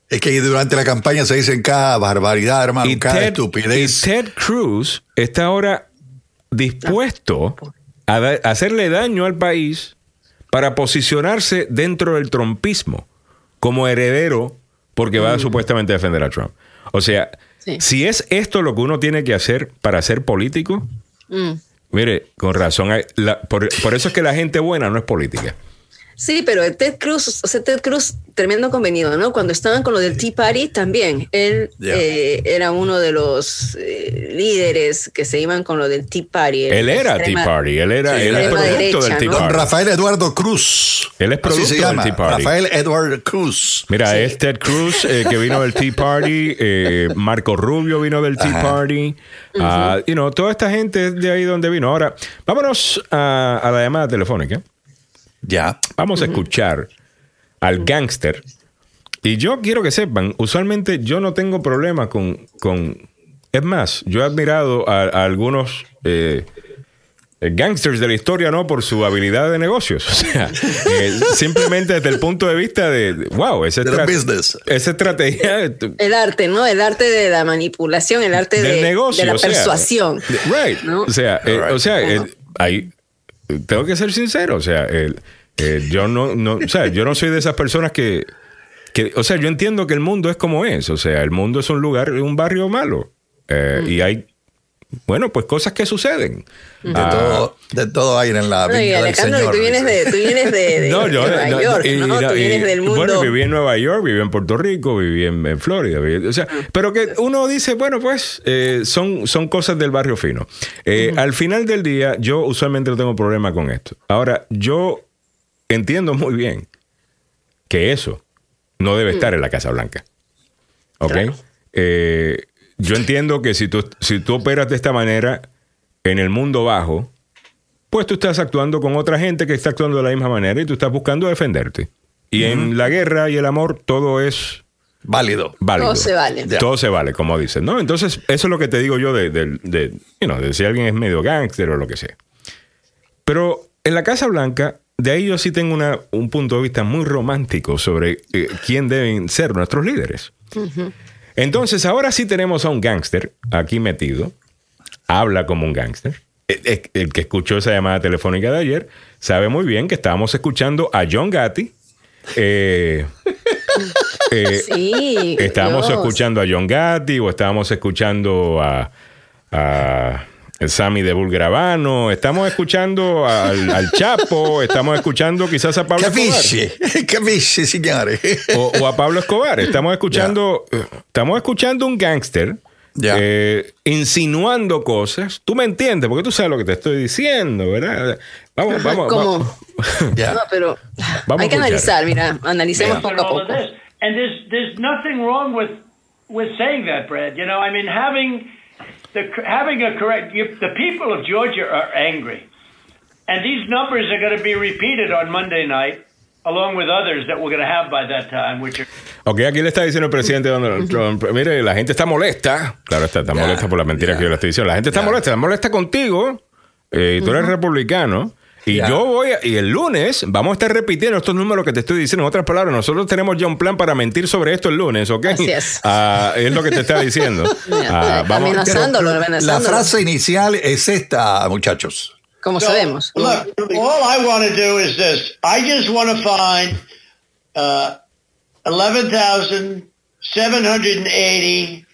Es que durante la campaña se dicen cada barbaridad, hermano, Y cada Ted, estupidez. y Ted Cruz está ahora dispuesto a, da- a hacerle daño al país para posicionarse dentro del trumpismo como heredero porque va supuestamente a defender a Trump. O sea, Sí. si es esto lo que uno tiene que hacer para ser político, Mm. Mire, con razón, la- por, por eso es que la gente buena no es política. Sí, pero el Ted Cruz, o sea, Ted Cruz, tremendo convenido, ¿no? Cuando estaban con lo del Tea Party también, él eh, era uno de los eh, líderes que se iban con lo del Tea Party. Él era Tea Extrema- Party, él era Sí, él es extrema producto derecha, del Tea Party. Rafael Eduardo Cruz. Él es Así producto del. Tea Party. Rafael Edward Cruz. Mira, es Ted Cruz eh, que vino del Tea Party, eh, Marco Rubio vino del Tea Ajá. Party, ah, you know, toda esta gente es de ahí donde vino. Ahora, vámonos a, a la llamada telefónica. Ya. Vamos a escuchar al gángster. Y yo quiero que sepan, usualmente yo no tengo problema con, con... Es más, yo he admirado a, a algunos eh, eh, gangsters de la historia, ¿no? Por su habilidad de negocios. O sea, eh, simplemente desde el punto de vista de, wow, esa, estra- business. esa estrategia... El arte, ¿no? El arte de la manipulación, el arte Del de, negocio, de la o sea, persuasión. Right. ¿no? O sea, eh, Right. o sea, eh, ahí tengo que ser sincero. O sea, yo no, no, o sea, yo no soy de esas personas que, que, o sea, yo entiendo que el mundo es como es. O sea, el mundo es un lugar, un barrio malo. Eh, Y hay, bueno, pues cosas que suceden. De, Ah, todo, de todo hay en la y viña del Alejandro, Señor. tú vienes de, tú vienes de, de No, yo, Nueva no, York, y- ¿no? y- Tú vienes y- del mundo. Bueno, viví en Nueva York, viví en Puerto Rico, viví en, en Florida. viví- o sea, pero que uno dice, bueno, pues eh, son, son cosas del barrio fino. Eh, Al final del día, yo usualmente no tengo problema con esto. Ahora, yo entiendo muy bien que eso no debe estar en la Casa Blanca. ¿Ok? Claro. Eh, yo entiendo que si tú, si tú operas de esta manera en el mundo bajo, pues tú estás actuando con otra gente que está actuando de la misma manera y tú estás buscando defenderte. Y en la guerra y el amor todo es Válido. válido. Todo se vale. Ya. Todo se vale, como dicen, ¿no? Entonces, eso es lo que te digo yo de, de, de, you know, de si alguien es medio gángster o lo que sea. Pero en la Casa Blanca, de ahí yo sí tengo una, un punto de vista muy romántico sobre eh, quién deben ser nuestros líderes. Entonces, ahora sí tenemos a un gángster aquí metido, habla como un gángster. El, el- el que escuchó esa llamada telefónica de ayer sabe muy bien que estábamos escuchando a John Gatti. eh, eh, Sí. Estábamos Dios. escuchando a John Gatti o estábamos escuchando a, a Sammy de Bulgravano, estamos escuchando al, al Chapo, estamos escuchando quizás a Pablo Escobar. Capisci, signore. O, o a Pablo Escobar. Estamos escuchando, estamos escuchando un gángster Ya. eh, insinuando cosas. Tú me entiendes, porque tú sabes lo que te estoy diciendo, ¿verdad? Vamos, vamos, ¿Cómo? vamos. Ya. No, pero Vamos hay que analizar, mira, analicemos poco and a all of poco. this. And there's there's nothing wrong with with saying that, Brad. You know, I mean, having the having a correct. You, the people of Georgia are angry, and these numbers are going to be repeated on Monday night, along with others that we're going to have by that time, which are. Ok, aquí le está diciendo el presidente Donald Trump, mire, la gente está molesta. Claro, está, está Ya, molesta por las mentiras ya. que yo le estoy diciendo. La gente está Ya. molesta, está molesta contigo. eh, y tú eres republicano. Y Ya. yo voy, a- y el lunes vamos a estar repitiendo estos números que te estoy diciendo. En otras palabras, nosotros tenemos ya un plan para mentir sobre esto el lunes, ¿ok? Así es. Ah, es lo que te está diciendo. Ah, vamos, Amenazándolo, amenazándolo. La frase inicial es esta, muchachos. Como So, sabemos. Look, all I want to do is this. I just want to find uh, 11,780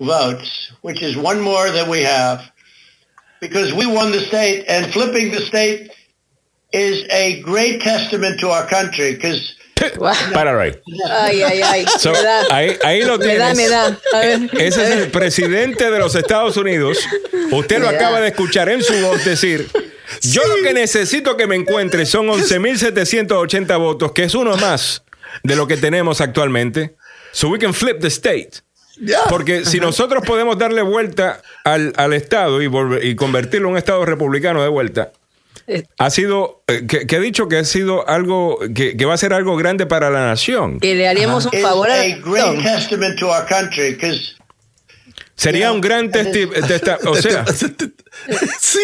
votes, which is one more than we have, because we won the state, and flipping the state is a great testament to our country, because Para Ray. Ay, ay, ay. So, me da, ahí, ahí lo me tienes. da, me da. A ver, Ese a es el presidente de los Estados Unidos. Usted lo Me da. acaba de escuchar en su voz decir. Yo lo que necesito que me encuentre son 11.780 votos, que es uno más de lo que tenemos actualmente. So we can flip the state. Porque si nosotros podemos darle vuelta al, al Estado y, volver- y convertirlo en un Estado republicano de vuelta, ha sido, eh, que, que ha dicho que ha sido algo, que, que va a ser algo grande para la nación. Que le haríamos un is favor a a great testament to our country, because Sería un gran testi testa- o sea, sí.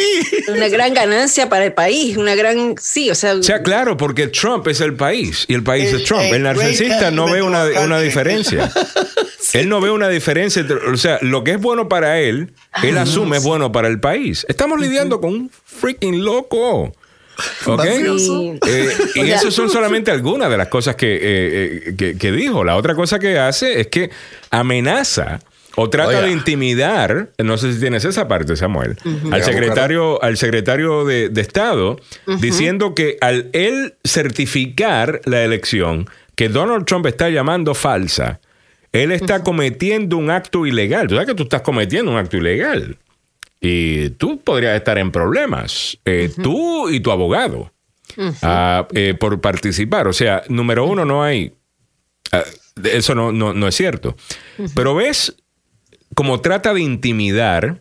una gran ganancia para el país, una gran, sí, o sea, o sea, claro, porque Trump es el país y el país es Trump. El narcisista no ve una, una diferencia. Él no ve una diferencia. entre- o sea, lo que es bueno para él, él asume es bueno para el país. Estamos lidiando con un freaking loco. ¿Ok? sí. Eh, y eso son solamente algunas de las cosas que, eh, eh, que, que dijo. La otra cosa que hace es que amenaza o trata Oiga. de intimidar, no sé si tienes esa parte, Samuel, al secretario, al secretario de, de Estado, diciendo que al él certificar la elección que Donald Trump está llamando falsa, él está cometiendo un acto ilegal. Tú sabes que tú estás cometiendo un acto ilegal. Y tú podrías estar en problemas, eh, tú y tu abogado, ah, eh, por participar. O sea, número uno, no hay... ah, eso no, no, no es cierto. Pero ves, como trata de intimidar,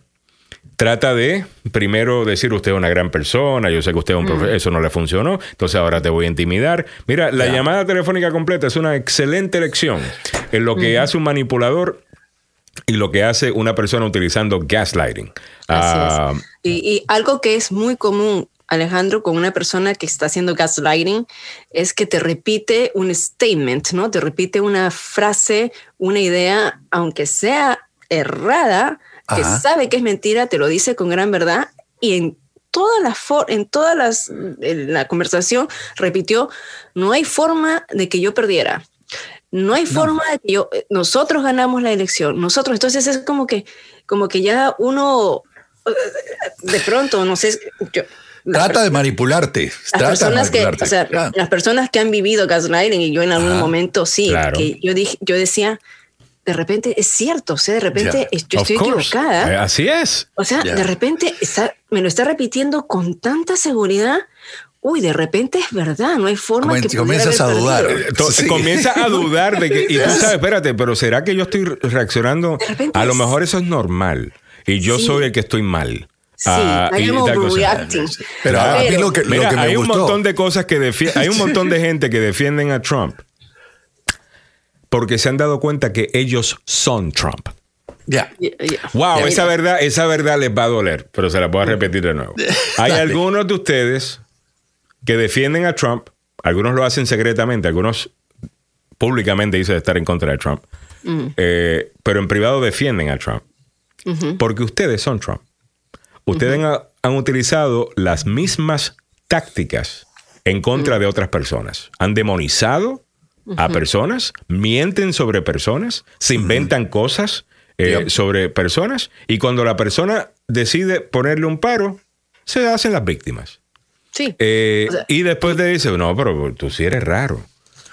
trata de primero decir usted es una gran persona, yo sé que usted es un profesor, eso no le funcionó, entonces ahora te voy a intimidar. Mira, la llamada telefónica completa es una excelente lección en lo que hace un manipulador y lo que hace una persona utilizando gaslighting. Ah, Así es. Y, y algo que es muy común, Alejandro, con una persona que está haciendo gaslighting, es que te repite un statement, ¿no? Te repite una frase, una idea, aunque sea errada, que Ajá. sabe que es mentira, te lo dice con gran verdad y en todas las for- en todas las en la conversación repitió no hay forma de que yo perdiera no hay forma de que yo eh, nosotros ganamos la elección nosotros entonces es como que como que ya uno eh, de pronto no sé yo, Trata de manipularte. las Trata de personas que, manipularte. o sea, Claro. las personas que han vivido gaslighting y yo en algún Ajá, momento sí, claro. que yo dije, yo decía, de repente es cierto, o sea, de repente yo estoy equivocada. Eh, así es. O sea, de repente está, me lo está repitiendo con tanta seguridad. Uy, de repente es verdad, no hay forma Comen- que comienzas haber a dudar. Eh, to- Sí. Comienza a dudar de que. Y tú sabes, espérate, pero ¿será que yo estoy re- reaccionando? De repente A lo mejor eso es normal. Y yo Sí. soy el que estoy mal. Sí, Ah, I y am tal cosa. overreacting. Pero a mí lo que, lo Mira, que me hay un montón de cosas que defienden. Hay un montón de gente que defienden a Trump porque se han dado cuenta que ellos son Trump. Ya. Yeah, yeah. Wow, esa verdad, esa verdad les va a doler, pero se la voy a repetir de nuevo. Hay algunos de ustedes que defienden a Trump, algunos lo hacen secretamente, algunos públicamente dicen estar en contra de Trump, eh, pero en privado defienden a Trump, porque ustedes son Trump. Ustedes han, han utilizado las mismas tácticas en contra de otras personas. Han demonizado a personas, mienten sobre personas, se inventan cosas eh, Yep. sobre personas y cuando la persona decide ponerle un paro, se hacen las víctimas. Sí. Eh, O sea- y después te dice, no, pero tú sí eres raro.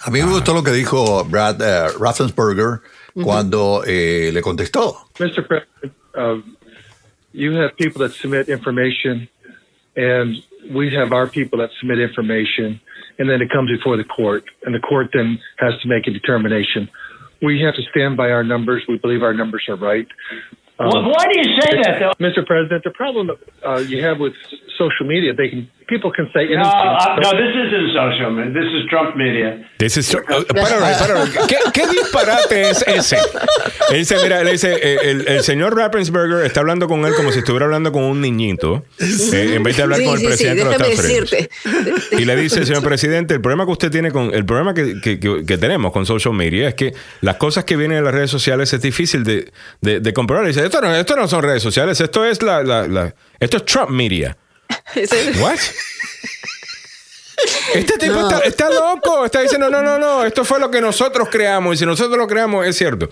A mí me gustó lo que dijo Brad eh, Raffensperger cuando eh, le contestó. Mr. President, um, you have people that submit information, and we have our people that submit information, and then it comes before the court, and the court then has to make a determination. We have to stand by our numbers. We believe our numbers are right. Um, Well, why do you say that, though? Mr. President, the problem uh, you have with social media, they can people can say No, uh, no, this isn't social media. This is Trump media. This is- uh, páralo, páralo. ¿Qué, qué disparate es ese? Él dice, mira, él dice, eh, el, el señor Rappensberger está hablando con él como si estuviera hablando con un niñito, eh, en vez de hablar Sí, con el sí, sí, presidente de los déjame Estados Unidos. decirte. Y le dice, señor presidente, el problema que usted tiene con, el problema que, que- que- que tenemos con social media es que las cosas que vienen en las redes sociales es difícil de, de, de comprobar. Y dice, esto no, esto no son redes sociales, esto es la, la- la- esto es Trump media. What? Este tipo No. está, está loco, está diciendo, no, no, no, esto fue lo que nosotros creamos y si nosotros lo creamos es cierto.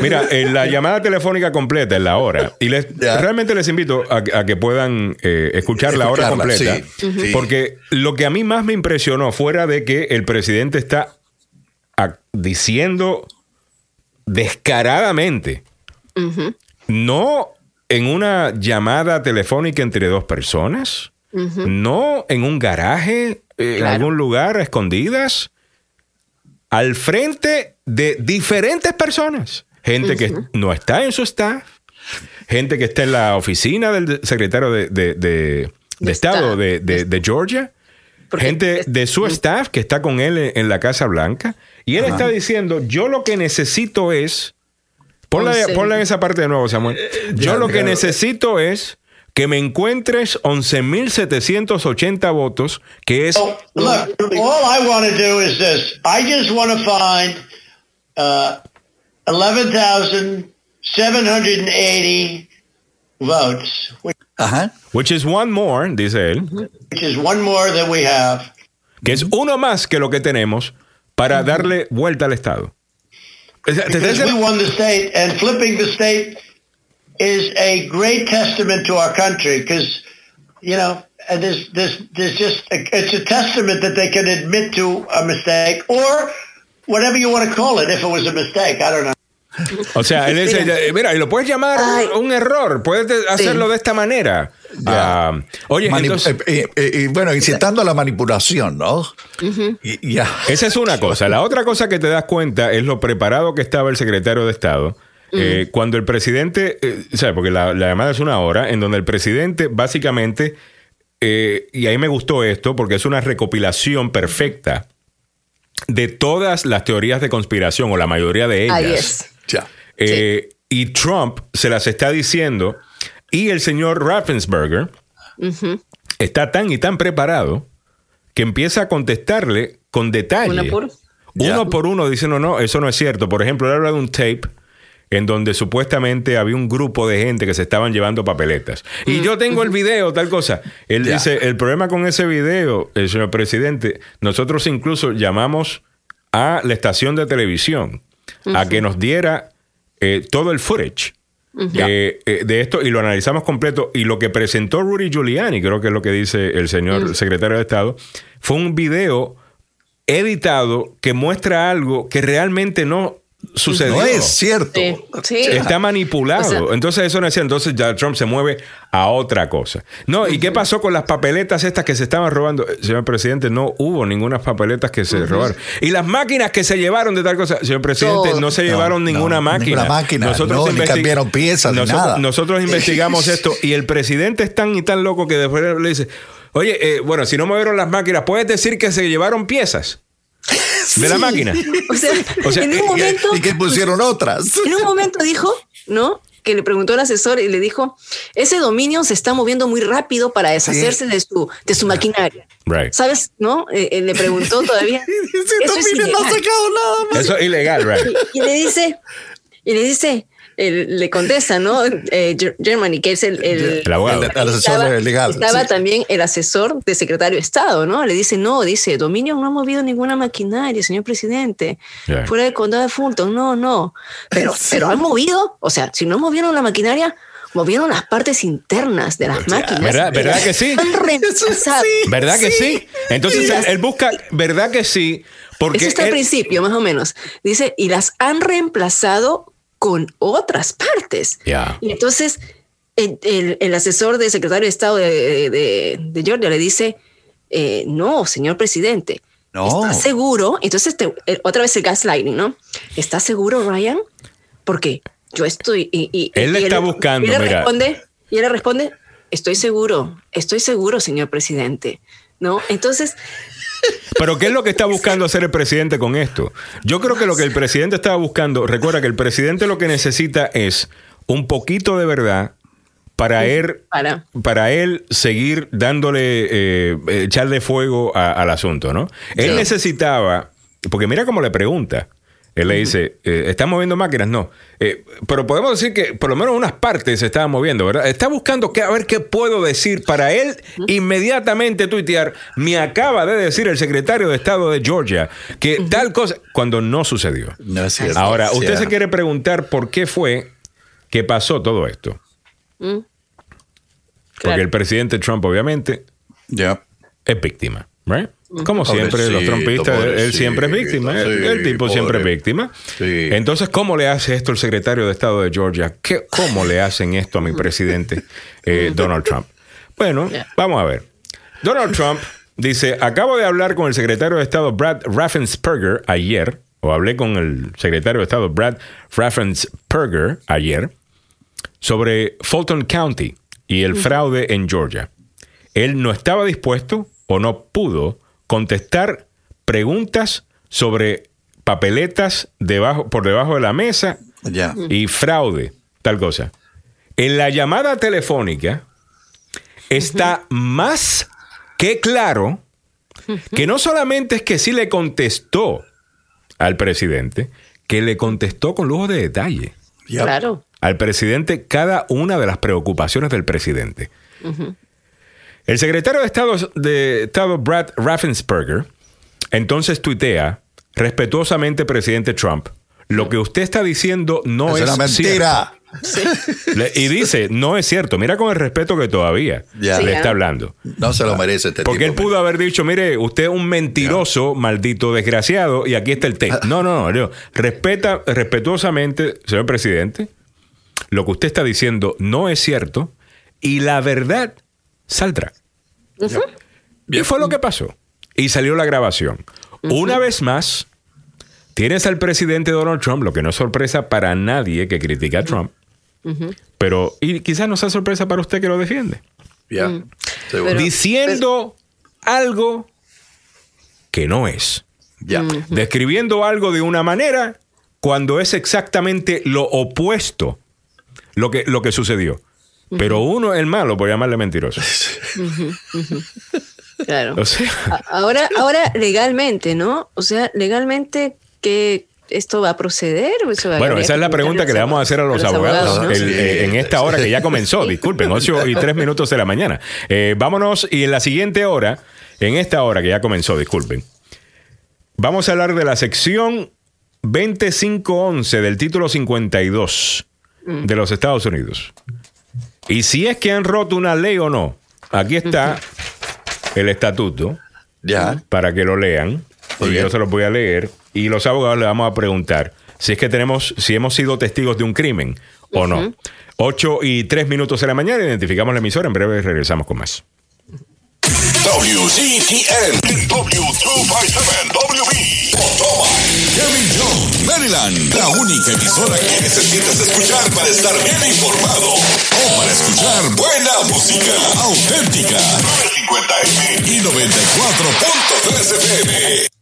Mira, eh, la llamada telefónica completa es la hora y les, realmente les invito a, a que puedan eh, escuchar la hora completa sí, porque lo que a mí más me impresionó fuera de que el presidente está a- diciendo descaradamente, no en una llamada telefónica entre dos personas, no en un garaje, eh, en Claro. algún lugar a escondidas, al frente de diferentes personas. Gente que no está en su staff, gente que está en la oficina del secretario de, de- de- de De Estado de, Georgia, Porque gente de su staff que está con él en, en la Casa Blanca, y él está diciendo, yo lo que necesito es, ponla, ponla en esa parte de nuevo, Samuel, yo ya, lo que necesito es que me encuentres 11.780 votos, que es... So, look, all I want to do is this. I just want to find uh, 11,780 votes, which, Ajá. Which is one more, dice él, which is one more than we have. que es uno más que lo que tenemos para darle vuelta al Estado. O sea, te está Because we won the state, and flipping the state is a great testament to our country because, you know, and there's, there's, there's just, a, it's a testament that they can admit to a mistake or whatever you want to call it, if it was a mistake. I don't know. O sea, él dice, Mira. y lo puedes llamar Ay. un error, puedes de- hacerlo de esta manera. Ah, oye, Mani- entonces, eh, eh, eh, y bueno, incitando a la manipulación, ¿no? Y- esa es una cosa. La otra cosa que te das cuenta es lo preparado que estaba el secretario de Estado. eh, cuando el presidente, eh, ¿sabes? Porque la, la llamada es una hora, en donde el presidente básicamente, eh, y ahí me gustó esto, porque es una recopilación perfecta de todas las teorías de conspiración, o la mayoría de ellas. Ahí es. Ya. Y Trump se las está diciendo. Y el señor Raffensperger está tan y tan preparado que empieza a contestarle con detalle. Una por- Uno por uno diciendo, no, eso no es cierto. Por ejemplo, él habla de un tape en donde supuestamente había un grupo de gente que se estaban llevando papeletas. Y yo tengo el video, tal cosa. Él dice, el problema con ese video, el señor presidente, nosotros incluso llamamos a la estación de televisión a que nos diera eh, todo el footage. Eh, eh, de esto y lo analizamos completo y lo que presentó Rudy Giuliani, creo que es lo que dice el señor secretario de Estado, fue un video editado que muestra algo que realmente no sucedió. No es cierto. Sí, sí. Está manipulado. O sea- entonces eso no es cierto. Entonces ya Trump se mueve a otra cosa. No, ¿y qué pasó con las papeletas estas que se estaban robando? Eh, Señor presidente, no hubo ninguna papeletas que se robaron. Y las máquinas que se llevaron de tal cosa, señor presidente, Todo. no se No, llevaron no, ninguna máquina. ninguna máquina. No, ni cambiaron piezas ni nosotros, nada. Nosotros investigamos esto y el presidente es tan y tan loco que después le dice, oye, eh, bueno, si no movieron las máquinas, ¿puedes decir que se llevaron piezas de la máquina? O sea, O sea, en y- un momento, y que pusieron otras. en un momento dijo, ¿no? Que le preguntó al asesor y le dijo, ese dominio se está moviendo muy rápido para deshacerse de su, de su maquinaria. Right. ¿Sabes? ¿No? Eh, eh, le preguntó todavía. Ese Eso es dominio no ha ilegal. sacado nada más. Eso es ilegal, right? y, y le dice, y le dice, él- le contesta, ¿no? Eh, Ger- Germany, que es el, el, El abogado. El- el asesor legal, Estaba sí. también el asesor de secretario de Estado, ¿no? Le dice, no, dice, Dominion no ha movido ninguna maquinaria, señor presidente. Yeah. Fuera del condado de Fulton, no, no. Pero, pero han movido, o sea, si no movieron la maquinaria, movieron las partes internas de las máquinas. ¿Verdad- verdad que sí? ¿Verdad que sí? Entonces él, él busca, ¿verdad que sí? Porque Eso está al él- principio, más o menos. Dice, y las han reemplazado con otras partes. Ya. Y entonces el, el- el asesor del secretario de Estado de, de- de Georgia le dice, eh, no, señor presidente. No. ¿Está seguro? Entonces, te- eh, otra vez el gaslighting, ¿no? ¿Está seguro, Ryan? Porque yo estoy... Y, y- Él le está buscando, y él mira. responde, y él le responde, estoy seguro, estoy seguro, señor presidente. ¿No? Entonces, Pero ¿qué es lo que está buscando hacer el presidente con esto? Yo creo que lo que el presidente estaba buscando, recuerda que el presidente lo que necesita es un poquito de verdad para él, para... para él seguir dándole, eh, echarle fuego a- al asunto, ¿no? Él necesitaba, porque mira cómo le pregunta, Él le dice, eh, ¿están moviendo máquinas? No. Eh, pero podemos decir que por lo menos unas partes se estaban moviendo, ¿verdad? Está buscando que, a ver qué puedo decir para él inmediatamente tuitear, me acaba de decir el secretario de Estado de Georgia que tal cosa, cuando no sucedió. No es cierto. Ahora, usted se quiere preguntar por qué fue que pasó todo esto. Mm. Porque Claro. el presidente Trump, obviamente, Ya. es víctima. ¿right? Como siempre, los Pobrecito, trumpistas, él- siempre es víctima. El, sí, el tipo siempre es víctima. Sí. Entonces, ¿cómo le hace esto el secretario de Estado de Georgia? ¿Qué, ¿Cómo le hacen esto a mi presidente eh, Donald Trump? Bueno, Yeah. vamos a ver. Donald Trump dice, acabo de hablar con el secretario de Estado Brad Raffensperger ayer, o hablé con el secretario de Estado Brad Raffensperger ayer, sobre Fulton County y el fraude en Georgia. Él no estaba dispuesto o no pudo contestar preguntas sobre papeletas debajo, por debajo de la mesa y fraude, tal cosa. En la llamada telefónica está más que claro que no solamente es que sí le contestó al presidente, que le contestó con lujo de detalle. Claro. al presidente cada una de las preocupaciones del presidente. El secretario de Estado, de Estado Brad Raffensperger entonces tuitea respetuosamente, presidente Trump, lo que usted está diciendo no es es, una mentira. cierto". Le- Y dice, no es cierto. Mira con el respeto que todavía le Sí, está ¿ah? hablando. No se lo merece este Porque él pudo haber dicho, mire, usted es un mentiroso, maldito desgraciado, y aquí está el texto. No, no, no. no. Respeta respetuosamente, señor presidente, lo que usted está diciendo no es cierto y la verdad saldrá. Y fue lo que pasó. Y salió la grabación. Una vez más, tienes al presidente Donald Trump, lo que no es sorpresa para nadie que critica a Trump, pero y quizás no sea sorpresa para usted que lo defiende Ya. Pero- diciendo algo que no es. Ya. Describiendo algo de una manera cuando es exactamente lo opuesto lo que, lo que sucedió. Pero uno es el malo por llamarle mentiroso. Claro. O sea, A- Ahora, ahora legalmente, ¿no? O sea, legalmente que esto va a proceder. ¿O eso va- bueno, esa es la pregunta que le vamos a hacer a los abogados, ¿no? el- Sí. eh, en esta hora que ya comenzó. Disculpen, 8 y 3 minutos de la mañana. Eh, vámonos y en la siguiente hora, en esta hora que ya comenzó, disculpen, vamos a hablar de la sección 2511 del título 52 de los Estados Unidos. Y si es que han roto una ley o no, aquí está el estatuto Ya. para que lo lean. Y yo se los voy a leer. Y los abogados le vamos a preguntar si es que tenemos, si hemos sido testigos de un crimen o no. 8 y 3 minutos de la mañana, identificamos la emisora. En breve regresamos con más. WCTN W257 WB Kevin Jones Maryland La única emisora que necesitas escuchar para estar bien informado o para escuchar buena música auténtica 950 M y 94.3 FM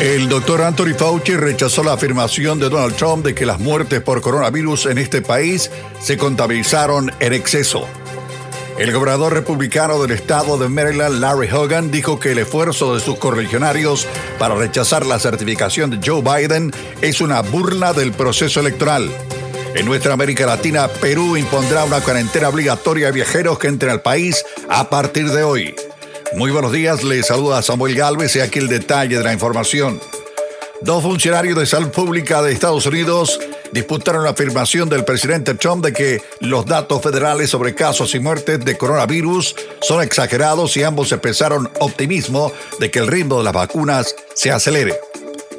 El doctor Anthony Fauci rechazó la afirmación de Donald Trump de que las muertes por coronavirus en este país se contabilizaron en exceso. El gobernador republicano del estado de Maryland, Larry Hogan, dijo que el esfuerzo de sus correligionarios para rechazar la certificación de Joe Biden es una burla del proceso electoral. En nuestra América Latina, Perú impondrá una cuarentena obligatoria a viajeros que entren al país a partir de hoy. Muy buenos días, les saluda Samuel Galvez y aquí el detalle de la información. Dos funcionarios de salud pública de Estados Unidos disputaron la afirmación del presidente Trump de que los datos federales sobre casos y muertes de coronavirus son exagerados y ambos expresaron optimismo de que el ritmo de las vacunas se acelere.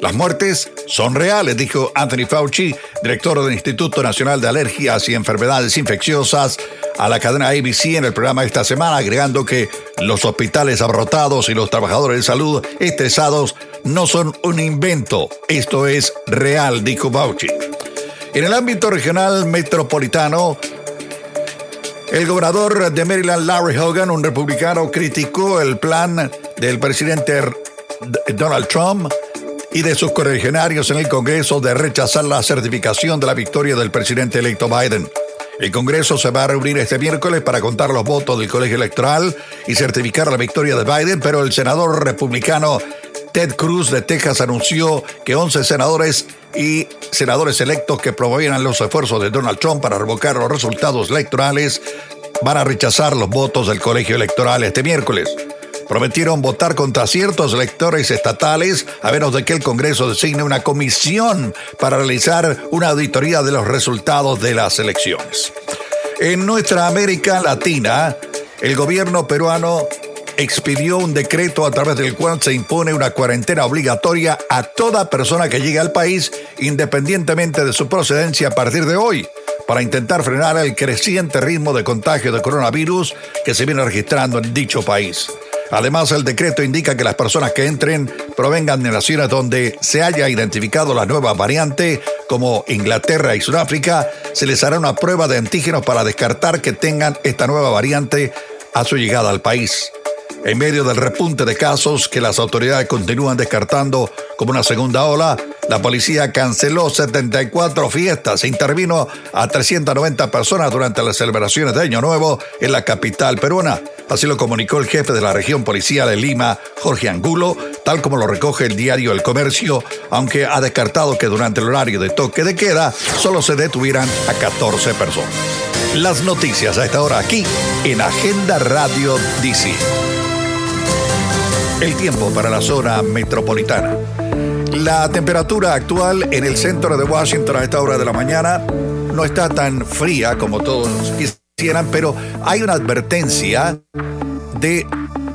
Las muertes son reales, dijo Anthony Fauci, director del Instituto Nacional de Alergias y Enfermedades Infecciosas, a la cadena ABC en el programa esta semana, agregando que los hospitales abarrotados y los trabajadores de salud estresados no son un invento. Esto es real, dijo Fauci. En el ámbito regional metropolitano, el gobernador de Maryland, Larry Hogan, un republicano, criticó el plan del presidente Donald Trump y de sus correligionarios en el Congreso de rechazar la certificación de la victoria del presidente electo Biden. El Congreso se va a reunir este miércoles para contar los votos del colegio electoral y certificar la victoria de Biden, pero el senador republicano Ted Cruz de Texas anunció que 11 senadores y senadores electos que promovían los esfuerzos de Donald Trump para revocar los resultados electorales van a rechazar los votos del colegio electoral este miércoles. Prometieron votar contra ciertos electores estatales a menos de que el Congreso designe una comisión para realizar una auditoría de los resultados de las elecciones. En nuestra América Latina, el gobierno peruano expidió un decreto a través del cual se impone una cuarentena obligatoria a toda persona que llegue al país, independientemente de su procedencia a partir de hoy, para intentar frenar el creciente ritmo de contagio de coronavirus que se viene registrando en dicho país. Además, el decreto indica que las personas que entren provengan de naciones donde se haya identificado la nueva variante, como Inglaterra y Sudáfrica, se les hará una prueba de antígenos para descartar que tengan esta nueva variante a su llegada al país. En medio del repunte de casos que las autoridades continúan descartando como una segunda ola, la policía canceló 74 fiestas e intervino a 390 personas durante las celebraciones de Año Nuevo en la capital peruana. Así lo comunicó el jefe de la región policial de Lima, Jorge Angulo, tal como lo recoge el diario El Comercio, aunque ha descartado que durante el horario de toque de queda solo se detuvieran a 14 personas. Las noticias a esta hora aquí en Agenda Radio DC. El tiempo para la zona metropolitana. La temperatura actual en el centro de Washington a esta hora de la mañana no está tan fría como todos quisieran, pero hay una advertencia de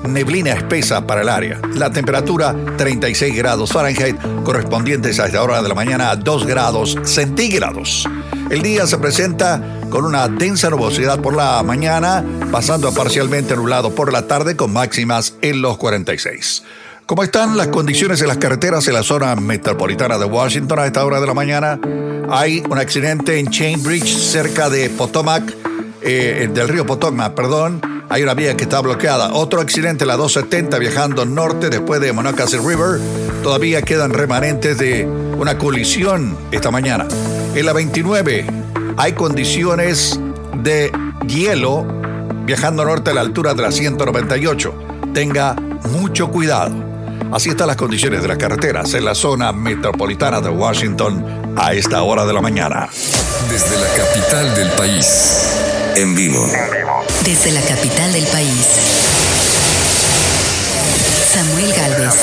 neblina espesa para el área. La temperatura 36 grados Fahrenheit, correspondientes a esta hora de la mañana a 2 grados centígrados. El día se presenta con una densa nubosidad por la mañana, pasando a parcialmente nublado por la tarde con máximas en los 46. ¿Cómo están las condiciones de las carreteras en la zona metropolitana de Washington a esta hora de la mañana? Hay un accidente en Chain Bridge cerca de Potomac, eh, del río Potomac, perdón. Hay una vía que está bloqueada. Otro accidente en la 270 viajando norte después de Monocacy River. Todavía quedan remanentes de una colisión esta mañana. En la 29 hay condiciones de hielo viajando norte a la altura de la 198. Tenga mucho cuidado. Así están las condiciones de las carreteras en la zona metropolitana de Washington a esta hora de la mañana. Desde la capital del país, en vivo. Desde la capital del país. Samuel Galvez.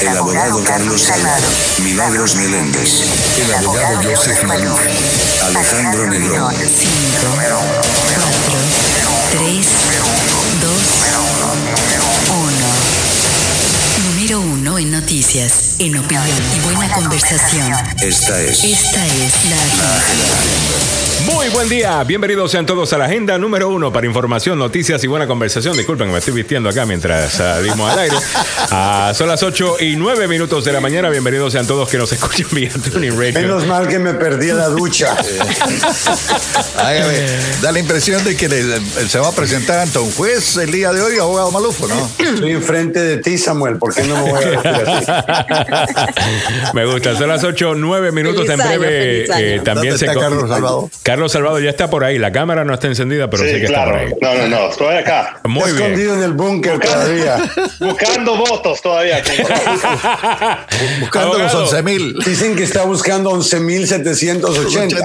El abogado Carlos Salado. Milagros Meléndez. El abogado Joseph Malú. Alejandro Negrón. 5, 4, 3, 2, 1. Número 1 en noticias, en opinión y buena conversación. Esta es Esta es la agenda. Muy buen día, bienvenidos sean todos a la agenda número uno para información, noticias y buena conversación. Disculpen que me estoy vistiendo acá mientras salimos al aire. Ah, son las 8 y 9 minutos de la mañana. Bienvenidos sean todos que nos escuchan vía Tuning Radio. Menos mal que me perdí la ducha. Hágame, da la impresión de que le- se va a presentar ante un juez el día de hoy, abogado Malufo, ¿no? Estoy enfrente de ti, Samuel. ¿Por qué no me voy a vestir así? Me gusta, son las 8, 9 minutos Feliz en año, breve. feliz año. eh, también ¿Dónde se está Carlos Salvador? Carlos Salvado ya está por ahí. La cámara no está encendida, pero Sí, que claro. está por ahí. No, no, no, estoy acá. Muy Está bien. escondido en el búnker todavía. Buscando votos todavía. Buscando los Abogado. 11 mil. Dicen que está buscando 11.780.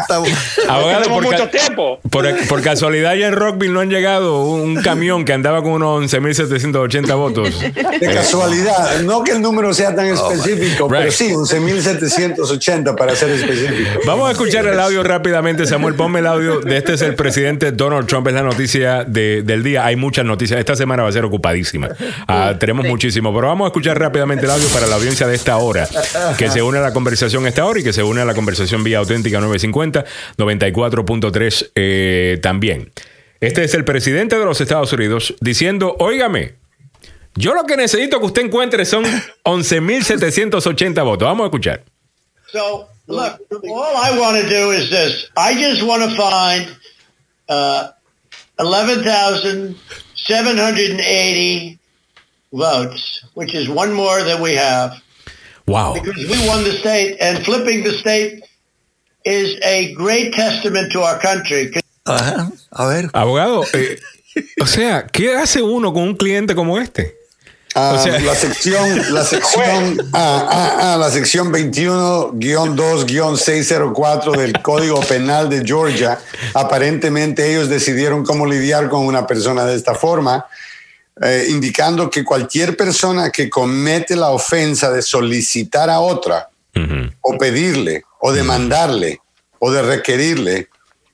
Abogado, Tenemos por, mucho ca- tiempo. por, por casualidad ya en Rockville no han llegado un camión que andaba con unos 11.780 votos. De casualidad. No que el número sea tan específico, pero sí, 11.780 para ser específico. Vamos a escuchar el audio rápidamente, Samuel. Ponme el audio de este es el presidente Donald Trump. Es la noticia de- del día. Hay muchas noticias. Esta semana va a ser ocupadísima. Ah, tenemos muchísimo. Pero vamos a escuchar rápidamente el audio para la audiencia de esta hora, que se une a la conversación a esta hora y que se une a la conversación vía auténtica 950, 94.3 eh, también. Este es el presidente de los Estados Unidos diciendo, óigame, yo lo que necesito que usted encuentre son 11.780 votos. Vamos a escuchar. So, look, all I want to do is this. I just want to find uh, 11,780 votes, which is one more than we have, Wow. because we won the state, and flipping the state is a great testament to our country. Ajá. A ver. Abogado, eh, o sea, ¿qué hace uno con un cliente como este? Ah, O sea- la sección, la sección, ah, ah, ah, la sección 21-2-604 del Código Penal de Georgia. Aparentemente ellos decidieron cómo lidiar con una persona de esta forma, eh, indicando que cualquier persona que comete la ofensa de solicitar a otra o pedirle o demandarle o de requerirle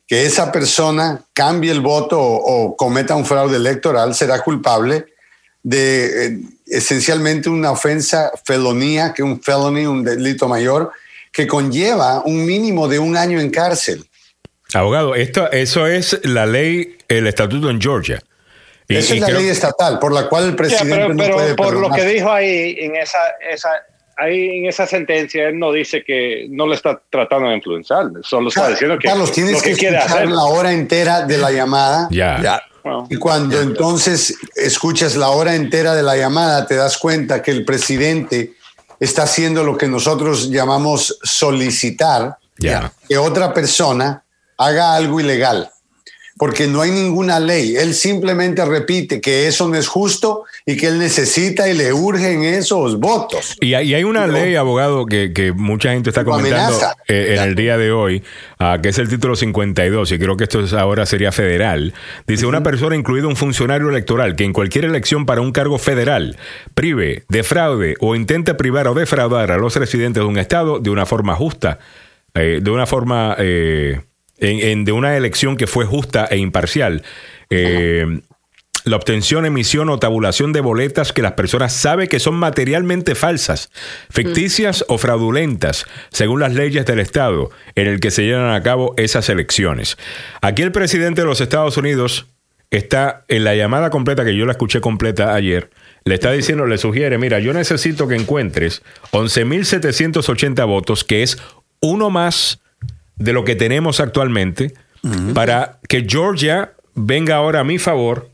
que esa persona cambie el voto o, o cometa un fraude electoral será culpable de eh, esencialmente una ofensa felonía, que un felony, un delito mayor, que conlleva un mínimo de un año en cárcel. Abogado, esto, eso es la ley, el estatuto en Georgia. Y- Esa y es la creo- ley estatal por la cual el presidente pero, no pero puede por lo que dijo ahí en esa, esa, ahí en esa sentencia, él no dice que no le está tratando de influenciar, solo está diciendo que Carlos, tienes lo que, que, escuchar hacer. la hora entera de la llamada. Ya. Ya. Y cuando entonces escuchas la hora entera de la llamada, te das cuenta que el presidente está haciendo lo que nosotros llamamos solicitar que otra persona haga algo ilegal. Porque no hay ninguna ley. Él simplemente repite que eso no es justo y que él necesita y le urgen esos votos. Y hay, y hay una ley, abogado, que, que mucha gente está comentando eh, en el día de hoy, ah, que es el título 52, y creo que esto es- ahora sería federal. Dice, una persona, incluido un funcionario electoral, que en cualquier elección para un cargo federal prive, defraude o intente privar o defraudar a los residentes de un estado de una forma justa, eh, de una forma... eh, en- en- de una elección que fue justa e imparcial. Eh, la obtención, emisión o tabulación de boletas que las personas saben que son materialmente falsas, ficticias o fraudulentas, según las leyes del Estado en el que se llevan a cabo esas elecciones. Aquí el presidente de los Estados Unidos está en la llamada completa, que yo la escuché completa ayer, le está diciendo, le sugiere, mira, yo necesito que encuentres 11.780 votos, que es uno más de lo que tenemos actualmente, para que Georgia venga ahora a mi favor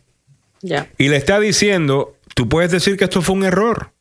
y le está diciendo, tú puedes decir que esto fue un error.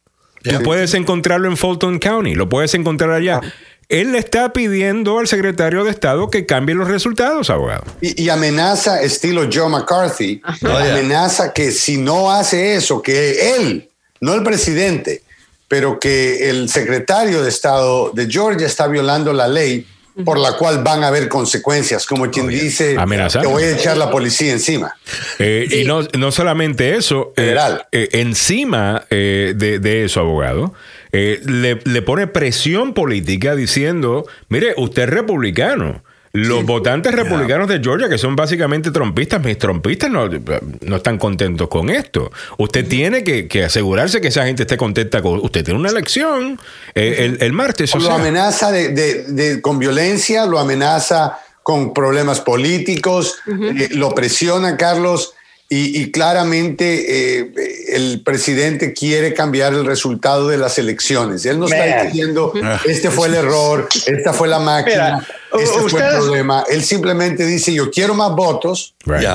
Tú puedes encontrarlo en Fulton County, lo puedes encontrar allá. Él le está pidiendo al secretario de Estado que cambie los resultados, abogado. Y, y amenaza, estilo Joe McCarthy, amenaza que si no hace eso, que él, no el presidente, pero que el secretario de Estado de Georgia está violando la ley por la cual van a haber consecuencias, como quien dice, Amenazar. te voy a echar la policía encima. Eh, y no, no solamente eso, eh, eh, encima eh, de, de eso, abogado, eh, le, le pone presión política diciendo, mire, usted es republicano. Los votantes republicanos de Georgia, que son básicamente trompistas, mis trompistas no, no están contentos con esto. Usted tiene que, que asegurarse que esa gente esté contenta con... Usted tiene una elección eh, el, el martes. o lo sea. amenaza de, de- de- con violencia, lo amenaza con problemas políticos, eh, lo presiona Carlos y, y claramente eh, el presidente quiere cambiar el resultado de las elecciones. Él no está diciendo este fue el error, esta fue la máquina, Mira, este fue el problema. Él simplemente dice yo quiero más votos Right.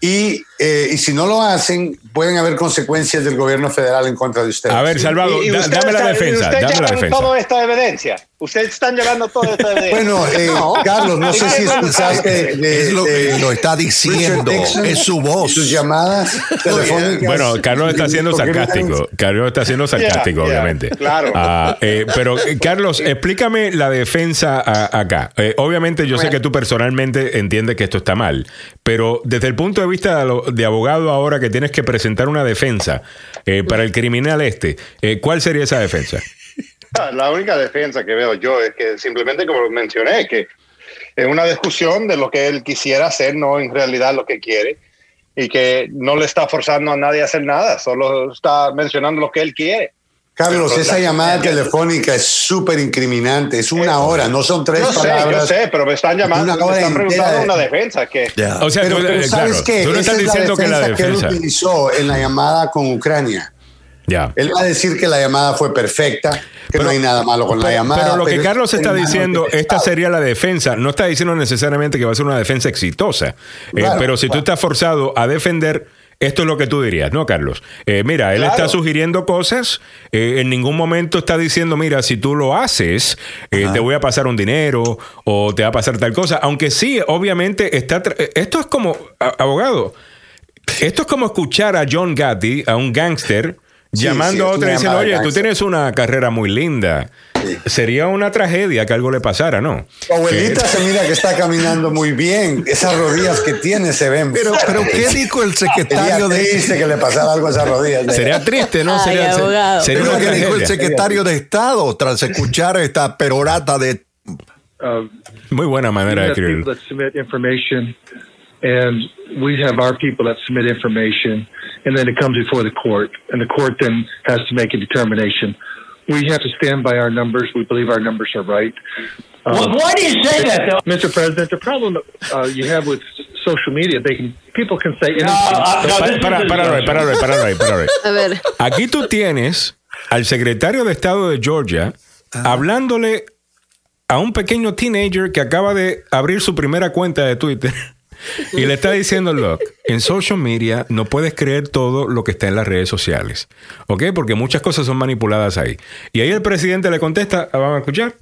Y, eh, y si no lo hacen pueden haber consecuencias del gobierno federal en contra de ustedes. A ver, Salvador, Y- y da- usted dame la está- defensa, usted dame la llevan defensa. toda esta evidencia. Ustedes están llevando toda esta evidencia. Bueno, eh, Carlos, no sé si escuchaste de, Es lo que de lo está diciendo, Nixon es su voz. Sus llamadas telefónicas. Bueno, Carlos está siendo ¿Por qué no sarcástico. Carlos está siendo sarcástico, Yeah, yeah, obviamente. claro. Ah, eh, pero, eh, Carlos, explícame la defensa a- acá. Eh, obviamente, yo sé que tú personalmente entiendes que esto está mal, pero desde el punto de vista de, lo- de abogado ahora que tienes que presentar una defensa eh, para el criminal este, eh, ¿cuál sería esa defensa? La única defensa que veo yo es que simplemente, como mencioné, que es una discusión de lo que él quisiera hacer, no en realidad lo que quiere, y que no le está forzando a nadie a hacer nada, solo está mencionando lo que él quiere. Carlos, Pero esa la- llamada telefónica es súper incriminante. Es una hora, no son tres Yo sé, palabras. yo sé, pero me están llamando, Una me hora están entera preguntando de- una defensa que... Ya. O sea, Pero, tú, pero eh, ¿sabes claro, qué? tú no Esa estás es la diciendo que la defensa que él utilizó en la llamada con Ucrania. Ya. Él va a decir que la llamada fue perfecta, que no hay nada malo con la llamada. Pero lo que es Carlos está diciendo, esta sería la defensa. No está diciendo necesariamente que va a ser una defensa exitosa. Eh, Claro, pero si tú claro. estás forzado a defender esto es lo que tú dirías, ¿no, Carlos? Eh, mira, él está sugiriendo cosas, eh, en ningún momento está diciendo, mira, si tú lo haces, eh, te voy a pasar un dinero o te va a pasar tal cosa, aunque sí, obviamente está... Esto es como, abogado, esto es como escuchar a John Gatti, a un gángster, llamando a otro y diciendo, oye, tú tienes una carrera muy linda. Sería una tragedia que algo le pasara, ¿no? Tu abuelita se mira que está caminando muy bien. Esas rodillas que tiene se ven. Pero, pero ¿qué dijo el secretario de triste que le pasara algo a esas rodillas? Sería triste, ¿no? Ay, sería, abogado. sería Pero una ¿qué dijo el secretario de Estado tras escuchar esta perorata de Uh, Muy buena manera de escribirlo. that submit information, and we have our people that submit information, and then it comes before the court, and the court then has to make a determination. We have to stand by our numbers. We believe our numbers are right. Well, why do you say that, though? Mr. President, the problem uh, you have with social media, they can people can say anything. uh, para, para, para, para, para. A ver, Aquí tú tienes al secretario de Estado de Georgia hablándole a un pequeño teenager que acaba de abrir su primera cuenta de Twitter y le está diciendo, look, en social media no puedes creer todo lo que está en las redes sociales, ¿ok? Porque muchas cosas son manipuladas ahí. Y ahí el presidente le contesta, ah, vamos a escuchar,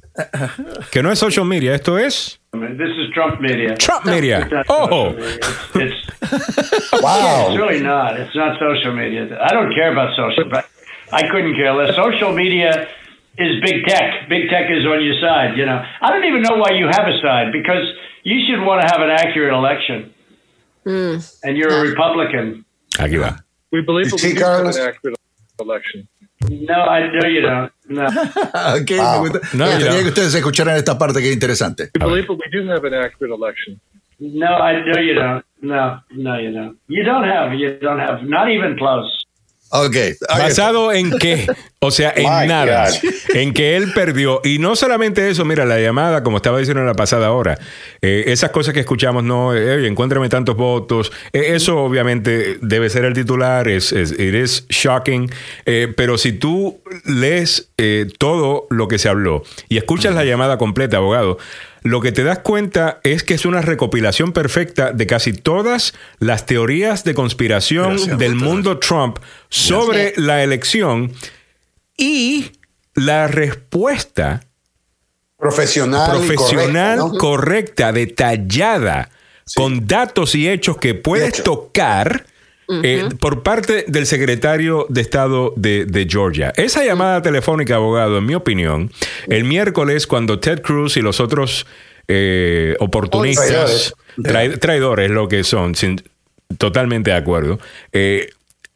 que no es social media, esto es This is Trump media. Trump media. Not Oh. It's, Wow. it's really not. It's not social media. I don't care about social, but I couldn't care less. Social media is big tech. Big tech is on your side. You know, I don't even know why you have a side because you should want to have an accurate election. Hmm. And you're a Republican. aquí va. We believe You that see, we do have an accurate election. No, I know you don't. No. Ok, Wow. me gusta- No, me you gustaría know. que ustedes escucharan esta parte que es interesante. We believe that we do have an accurate election. No, I know you don't. No, no, you don't. You don't have. You don't have. Not even close. Ok. ahí está. ¿Basado en qué? O sea, en My nada. God. En que él perdió. Y no solamente eso, mira, la llamada, como estaba diciendo en la pasada hora, eh, esas cosas que escuchamos, no, eh, encuéntrame tantos votos. Eh, eso obviamente debe ser el titular, es, es it is shocking. Eh, pero si tú lees eh, todo lo que se habló y escuchas la llamada completa, abogado, lo que te das cuenta es que es una recopilación perfecta de casi todas las teorías de conspiración Gracias, del mundo Trump sobre la elección y la respuesta Profesional. profesional, correcta, ¿no? correcta, detallada, con datos y hechos que puedes hecho. tocar eh, por parte del secretario de Estado de, de Georgia. Esa llamada telefónica, abogado, en mi opinión, el miércoles cuando Ted Cruz y los otros eh, oportunistas, trai- traidores, lo que son, sin- totalmente de acuerdo, eh,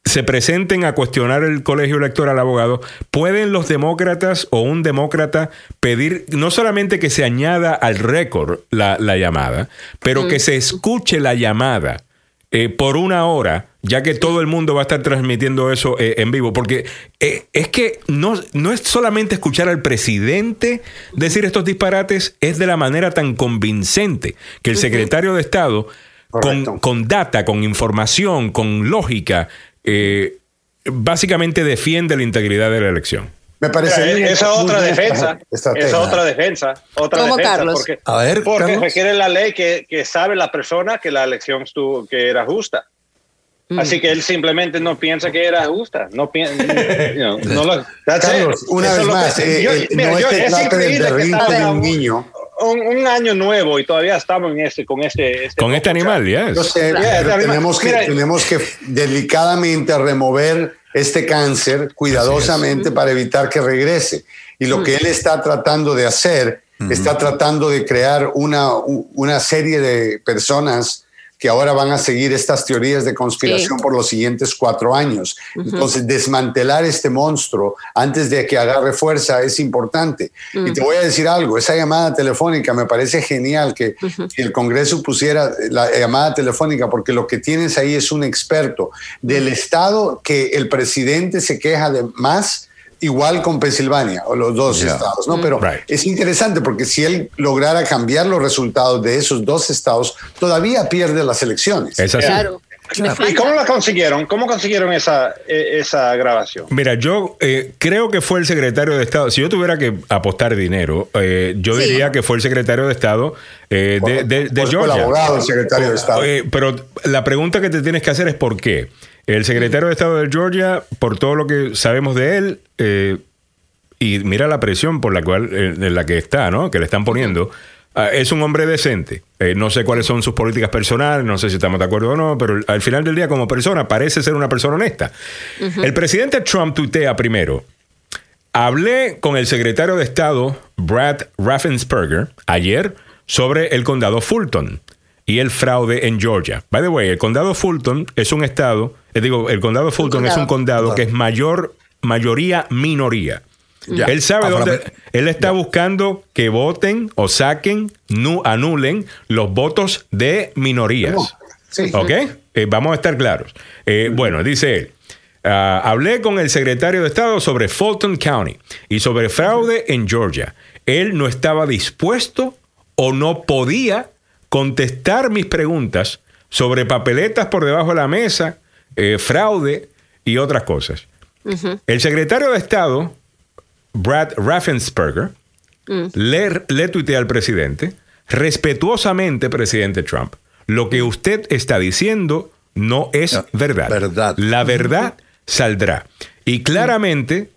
se presenten a cuestionar el colegio electoral abogado, ¿pueden los demócratas o un demócrata pedir no solamente que se añada al récord la, la llamada, pero que se escuche la llamada eh, por una hora, ya que todo el mundo va a estar transmitiendo eso eh, en vivo? Porque eh, es que no, no es solamente escuchar al presidente decir estos disparates, es de la manera tan convincente que el secretario de Estado con, con data, con información, con lógica, eh, básicamente defiende la integridad de la elección. Me parece Mira, bien. esa otra bien. defensa, Estrategia. esa otra defensa, otra ¿Cómo, defensa, Carlos? porque, A ver, porque Carlos. requiere la ley que, que sabe la persona que la elección estuvo, que era justa. Así que él simplemente no piensa que era justa. No piensa. no lo- that's it. Carlos, una Eso vez más, eh, yo- eh, mira, no yo- es increíble que de un niño. Un, un año nuevo y todavía estamos en este, con este. este Con este animal, yes. Yo sé, Claro. pero Mira, tenemos que, mira. tenemos que delicadamente remover este cáncer cuidadosamente para evitar que regrese. Y lo que él está tratando de hacer, está tratando de crear una, una serie de personas que ahora van a seguir estas teorías de conspiración Sí. por los siguientes cuatro años. Entonces, desmantelar este monstruo antes de que agarre fuerza es importante. Y te voy a decir algo, esa llamada telefónica me parece genial que, que el Congreso pusiera la llamada telefónica porque lo que tienes ahí es un experto del estado que el presidente se queja de más. Igual con Pensilvania o los dos Yeah. estados, ¿no? Pero Right. es interesante porque si él lograra cambiar los resultados de esos dos estados, todavía pierde las elecciones. Es así. Claro. ¿Y cómo la consiguieron? ¿Cómo consiguieron esa, e, esa grabación? Mira, yo eh, creo que fue el secretario de Estado. Si yo tuviera que apostar dinero, eh, yo Sí. diría que fue el secretario de Estado eh, de, de- de fue el Georgia. abogado del secretario de Estado. Eh, pero la pregunta que te tienes que hacer es por qué. El secretario de Estado de Georgia, por todo lo que sabemos de él, eh, y mira la presión por la cual eh, en la que está, ¿no? Que le están poniendo. ah, es un hombre decente. Eh, no sé cuáles son sus políticas personales, no sé si estamos de acuerdo o no, pero al final del día, como persona, parece ser una persona honesta. El presidente Trump tuitea primero. Hablé con el secretario de Estado, Brad Raffensperger, ayer sobre el condado Fulton y el fraude en Georgia. By the way, el condado Fulton es un estado, eh, digo, el condado Fulton es un condado que es mayor, mayoría minoría. Ya. Él sabe dónde. Él está buscando que voten o saquen, nu, anulen los votos de minorías. Sí. ¿Ok? Eh, vamos a estar claros. Eh, bueno, dice él. ah, hablé con el secretario de Estado sobre Fulton County y sobre fraude en Georgia. Él no estaba dispuesto o no podía contestar mis preguntas sobre papeletas por debajo de la mesa, eh, fraude y otras cosas. El secretario de Estado, Brad Raffensperger, le, le tuitea al presidente, respetuosamente, presidente Trump, lo que usted está diciendo no es No, verdad. verdad. La verdad saldrá. Y claramente,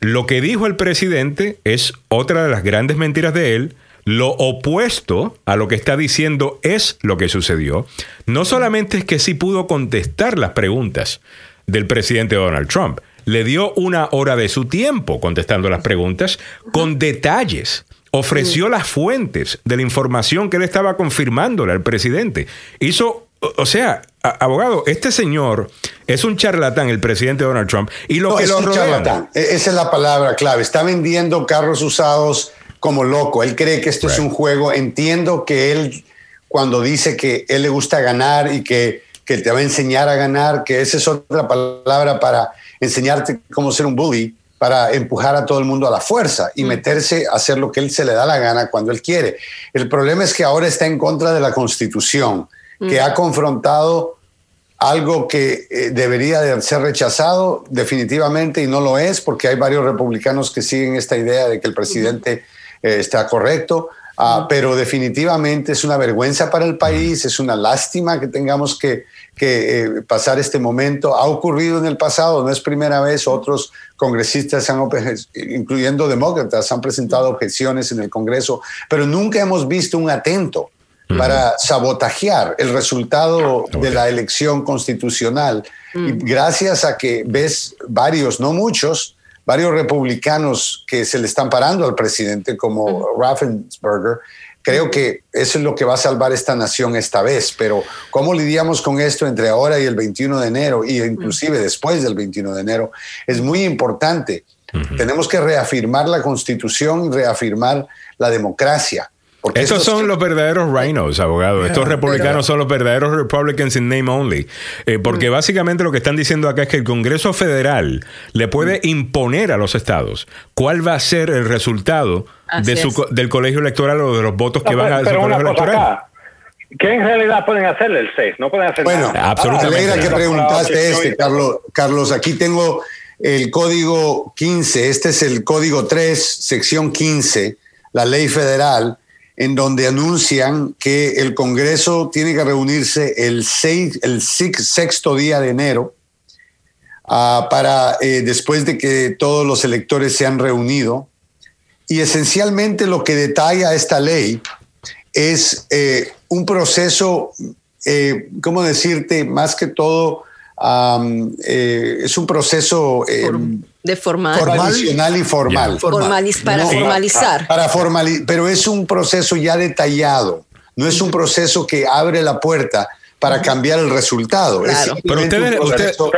lo que dijo el presidente es otra de las grandes mentiras de él. Lo opuesto a lo que está diciendo es lo que sucedió. No solamente es que sí pudo contestar las preguntas del presidente Donald Trump, le dio una hora de su tiempo contestando las preguntas con detalles. Ofreció las fuentes de la información que él estaba confirmándole al presidente. Hizo, o sea, abogado, este señor es un charlatán, el presidente Donald Trump, y lo No, que es lo un rodean. charlatán. E- Esa es la palabra clave. Está vendiendo carros usados como loco. Él cree que esto es un juego. Entiendo que él, cuando dice que él le gusta ganar y que, que te va a enseñar a ganar, que esa es otra palabra para enseñarte cómo ser un bully, para empujar a todo el mundo a la fuerza y meterse a hacer lo que él se le da la gana cuando él quiere. El problema es que ahora está en contra de la Constitución, que ha confrontado algo que eh, debería de ser rechazado definitivamente y no lo es porque hay varios republicanos que siguen esta idea de que el presidente eh, está correcto, Ah, pero definitivamente es una vergüenza para el país, es una lástima que tengamos que, que, eh, pasar este momento. Ha ocurrido en el pasado, no es primera vez, otros congresistas, han, incluyendo demócratas, han presentado objeciones en el Congreso, pero nunca hemos visto un atento para sabotajear el resultado de la elección constitucional. Y gracias a que ves varios, no muchos, varios republicanos que se le están parando al presidente, como Raffensperger, creo que eso es lo que va a salvar esta nación esta vez. Pero ¿cómo lidiamos con esto entre ahora y el 21 de enero, y inclusive después del 21 de enero? Es muy importante. Tenemos que reafirmar la constitución, reafirmar la democracia. Porque Estos esto- son los verdaderos rhinos, abogado. Estos republicanos son los verdaderos Republicans in name only. Eh, porque básicamente lo que están diciendo acá es que el Congreso Federal le puede imponer a los estados cuál va a ser el resultado de su del colegio electoral o de los votos que van pero, a su colegio electoral. acá. ¿Qué en realidad pueden hacerle el 6? No pueden hacer Bueno, nada. Absolutamente. Me alegra que preguntaste este, Carlos. Carlos, aquí tengo el código 15. Este es el código 3, sección 15, la ley federal, en donde anuncian que el Congreso tiene que reunirse el, seis- el sexto día de enero ah, para eh, después de que todos los electores se han reunido. Y esencialmente lo que detalla esta ley es eh, un proceso, eh, ¿cómo decirte? Más que todo, am, eh, es un proceso eh, de formal, tradicional y formal. formaliz- para No, formalizar. Para formali- pero es un proceso ya detallado, no es un proceso que abre la puerta para cambiar el resultado. Es Claro. Pero simplemente ustedes- proceso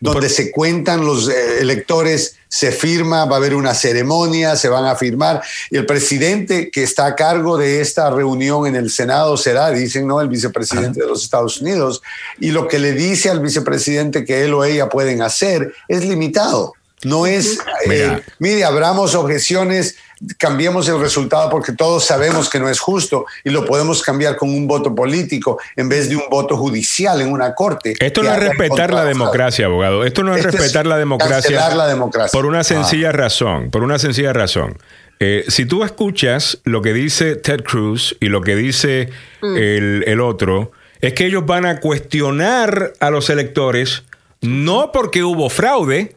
donde se cuentan los eh, electores, se firma, va a haber una ceremonia, se van a firmar y el presidente que está a cargo de esta reunión en el Senado será, dicen, ¿no? El vicepresidente de los Estados Unidos y lo que le dice al vicepresidente que él o ella pueden hacer es limitado. No es, eh, mire, abramos objeciones, cambiemos el resultado porque todos sabemos que no es justo y lo podemos cambiar con un voto político en vez de un voto judicial en una corte. Esto no es respetar la democracia, abogado. Esto no es respetar la, democracia la democracia por una sencilla razón. Por una sencilla razón. Eh, si tú escuchas lo que dice Ted Cruz y lo que dice el, el otro, es que ellos van a cuestionar a los electores no porque hubo fraude,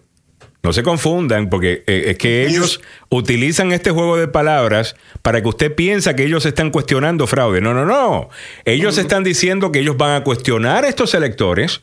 no se confundan, porque eh, es que ellos utilizan este juego de palabras para que usted piensa que ellos están cuestionando fraude. No, no, no. Ellos están diciendo que ellos van a cuestionar a estos electores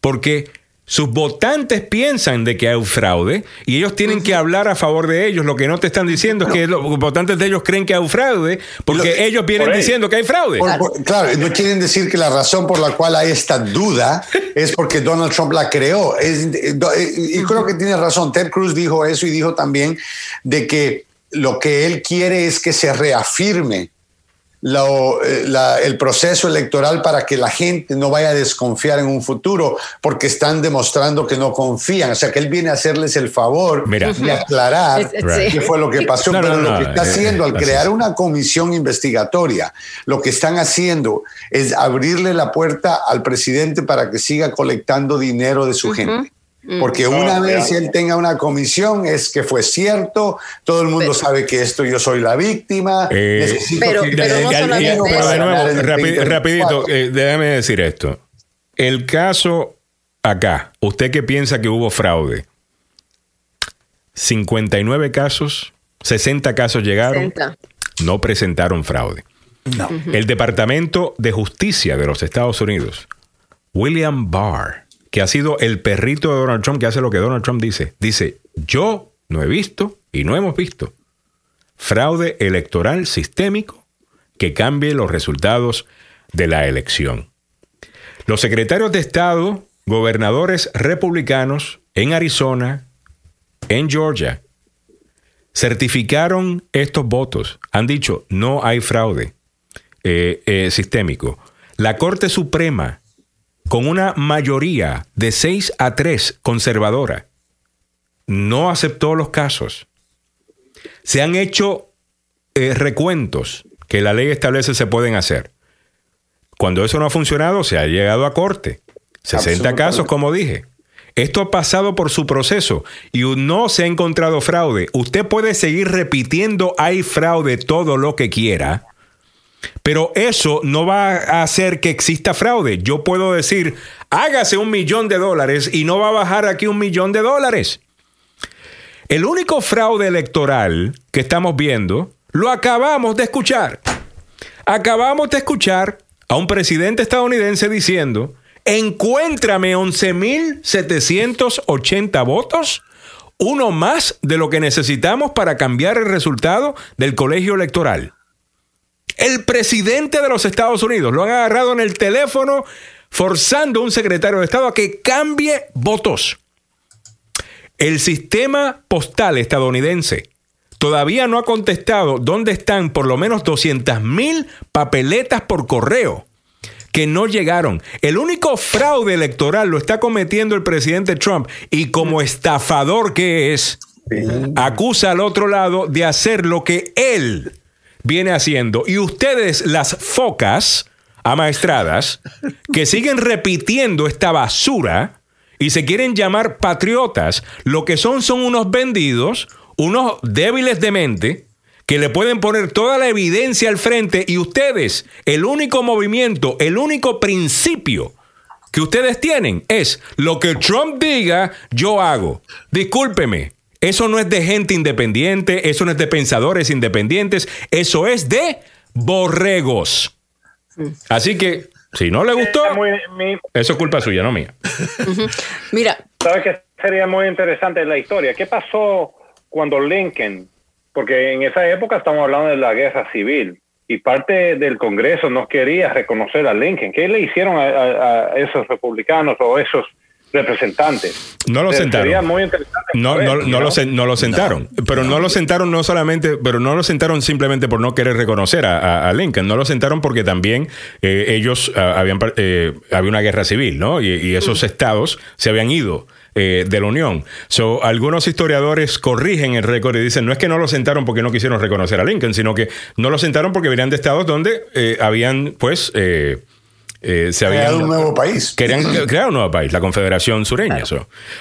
porque sus votantes piensan de que hay un fraude y ellos tienen que hablar a favor de ellos. Lo que no te están diciendo es que los votantes de ellos creen que hay un fraude porque ellos vienen diciendo que hay fraude. claro, no quieren decir que la razón por la cual hay esta duda es porque Donald Trump la creó. y creo que tiene razón. Ted Cruz dijo eso y dijo también de que lo que él quiere es que se reafirme eh, el proceso electoral para que la gente no vaya a desconfiar en un futuro, porque están demostrando que no confían. O sea, que él viene a hacerles el favor de aclarar qué fue lo que pasó. Pero lo que está haciendo al crear una comisión investigatoria, lo que están haciendo es abrirle la puerta al presidente para que siga colectando dinero de su gente. Mm. Porque una vez él tenga una comisión es que fue cierto, todo el mundo sabe que esto yo soy la víctima. pero, rapidito, eh, déjame decir esto. El caso acá, usted que piensa que hubo fraude, 59 casos, 60 casos llegaron, no presentaron fraude. El Departamento de Justicia de los Estados Unidos, William Barr, ha sido el perrito de Donald Trump que hace lo que Donald Trump dice. Dice, yo no he visto y no hemos visto fraude electoral sistémico que cambie los resultados de la elección. Los secretarios de Estado, gobernadores republicanos en Arizona, en Georgia, certificaron estos votos. Han dicho, no hay fraude eh, eh, sistémico. La Corte Suprema con una mayoría de 6 a 3 conservadora, no aceptó los casos. Se han hecho eh, recuentos que la ley establece se pueden hacer. Cuando eso no ha funcionado, se ha llegado a corte. 60 casos, como dije. Esto ha pasado por su proceso y no se ha encontrado fraude. Usted puede seguir repitiendo hay fraude todo lo que quiera, pero eso no va a hacer que exista fraude. Yo puedo decir, hágase un millón de dólares y no va a bajar aquí un millón de dólares. El único fraude electoral que estamos viendo lo acabamos de escuchar. Acabamos de escuchar a un presidente estadounidense diciendo, encuéntrame 11.780 votos, uno más de lo que necesitamos para cambiar el resultado del colegio electoral. El presidente de los Estados Unidos lo han agarrado en el teléfono forzando a un secretario de Estado a que cambie votos. El sistema postal estadounidense todavía no ha contestado dónde están por lo menos 200 mil papeletas por correo que no llegaron. El único fraude electoral lo está cometiendo el presidente Trump y como estafador que es, acusa al otro lado de hacer lo que él viene haciendo. Y ustedes, las focas amaestradas, que siguen repitiendo esta basura y se quieren llamar patriotas, lo que son son unos vendidos, unos débiles de mente, que le pueden poner toda la evidencia al frente y ustedes, el único movimiento, el único principio que ustedes tienen es lo que Trump diga, yo hago. Discúlpeme, eso no es de gente independiente, eso no es de pensadores independientes, eso es de borregos. Así que, si no le gustó, eso es culpa suya, no mía. Mira. ¿Sabes qué sería muy interesante la historia? ¿Qué pasó cuando Lincoln, porque en esa época estamos hablando de la guerra civil, y parte del Congreso no quería reconocer a Lincoln. ¿Qué le hicieron a esos republicanos o esos representantes. No lo sentaron. Sería muy interesante. No, no, no, lo, no lo sentaron. pero no lo sentaron no solamente, pero no lo sentaron simplemente por no querer reconocer a, Lincoln. No lo sentaron porque también eh, ellos ah, habían, eh, había una guerra civil, ¿no? Y, esos estados se habían ido. eh, de la Unión. So, algunos historiadores corrigen el récord y dicen, no es que no lo sentaron porque no quisieron reconocer a Lincoln, sino que no lo sentaron porque venían de estados donde eh, habían, pues... Eh, se habían Creado un nuevo país. Querían crear un nuevo país, la Confederación Sureña.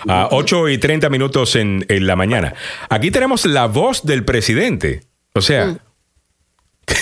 A 8 y 30 minutos en, en la mañana. Aquí tenemos la voz del presidente. O sea,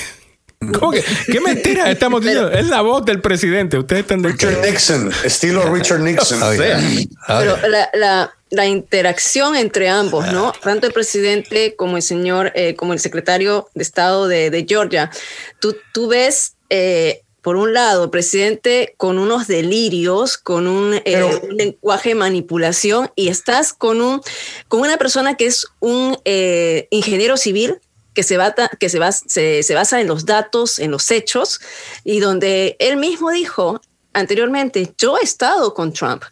¿cómo que- ¿qué mentira estamos diciendo? Es la voz del presidente. Ustedes están de Richard Nixon, estilo Richard Nixon. Oh, yeah. Oh, Pero la, la, la interacción entre ambos, ¿no? Tanto el presidente como el señor, eh, como el secretario de Estado de, de Georgia, tú, tú ves, eh, por un lado, el presidente con unos delirios, con un, eh, un lenguaje de manipulación, y estás con, un, con una persona que es un eh, ingeniero civil que, se, bata- que se, bas- se, se basa en los datos, en los hechos, y donde él mismo dijo anteriormente, yo he estado con Trump,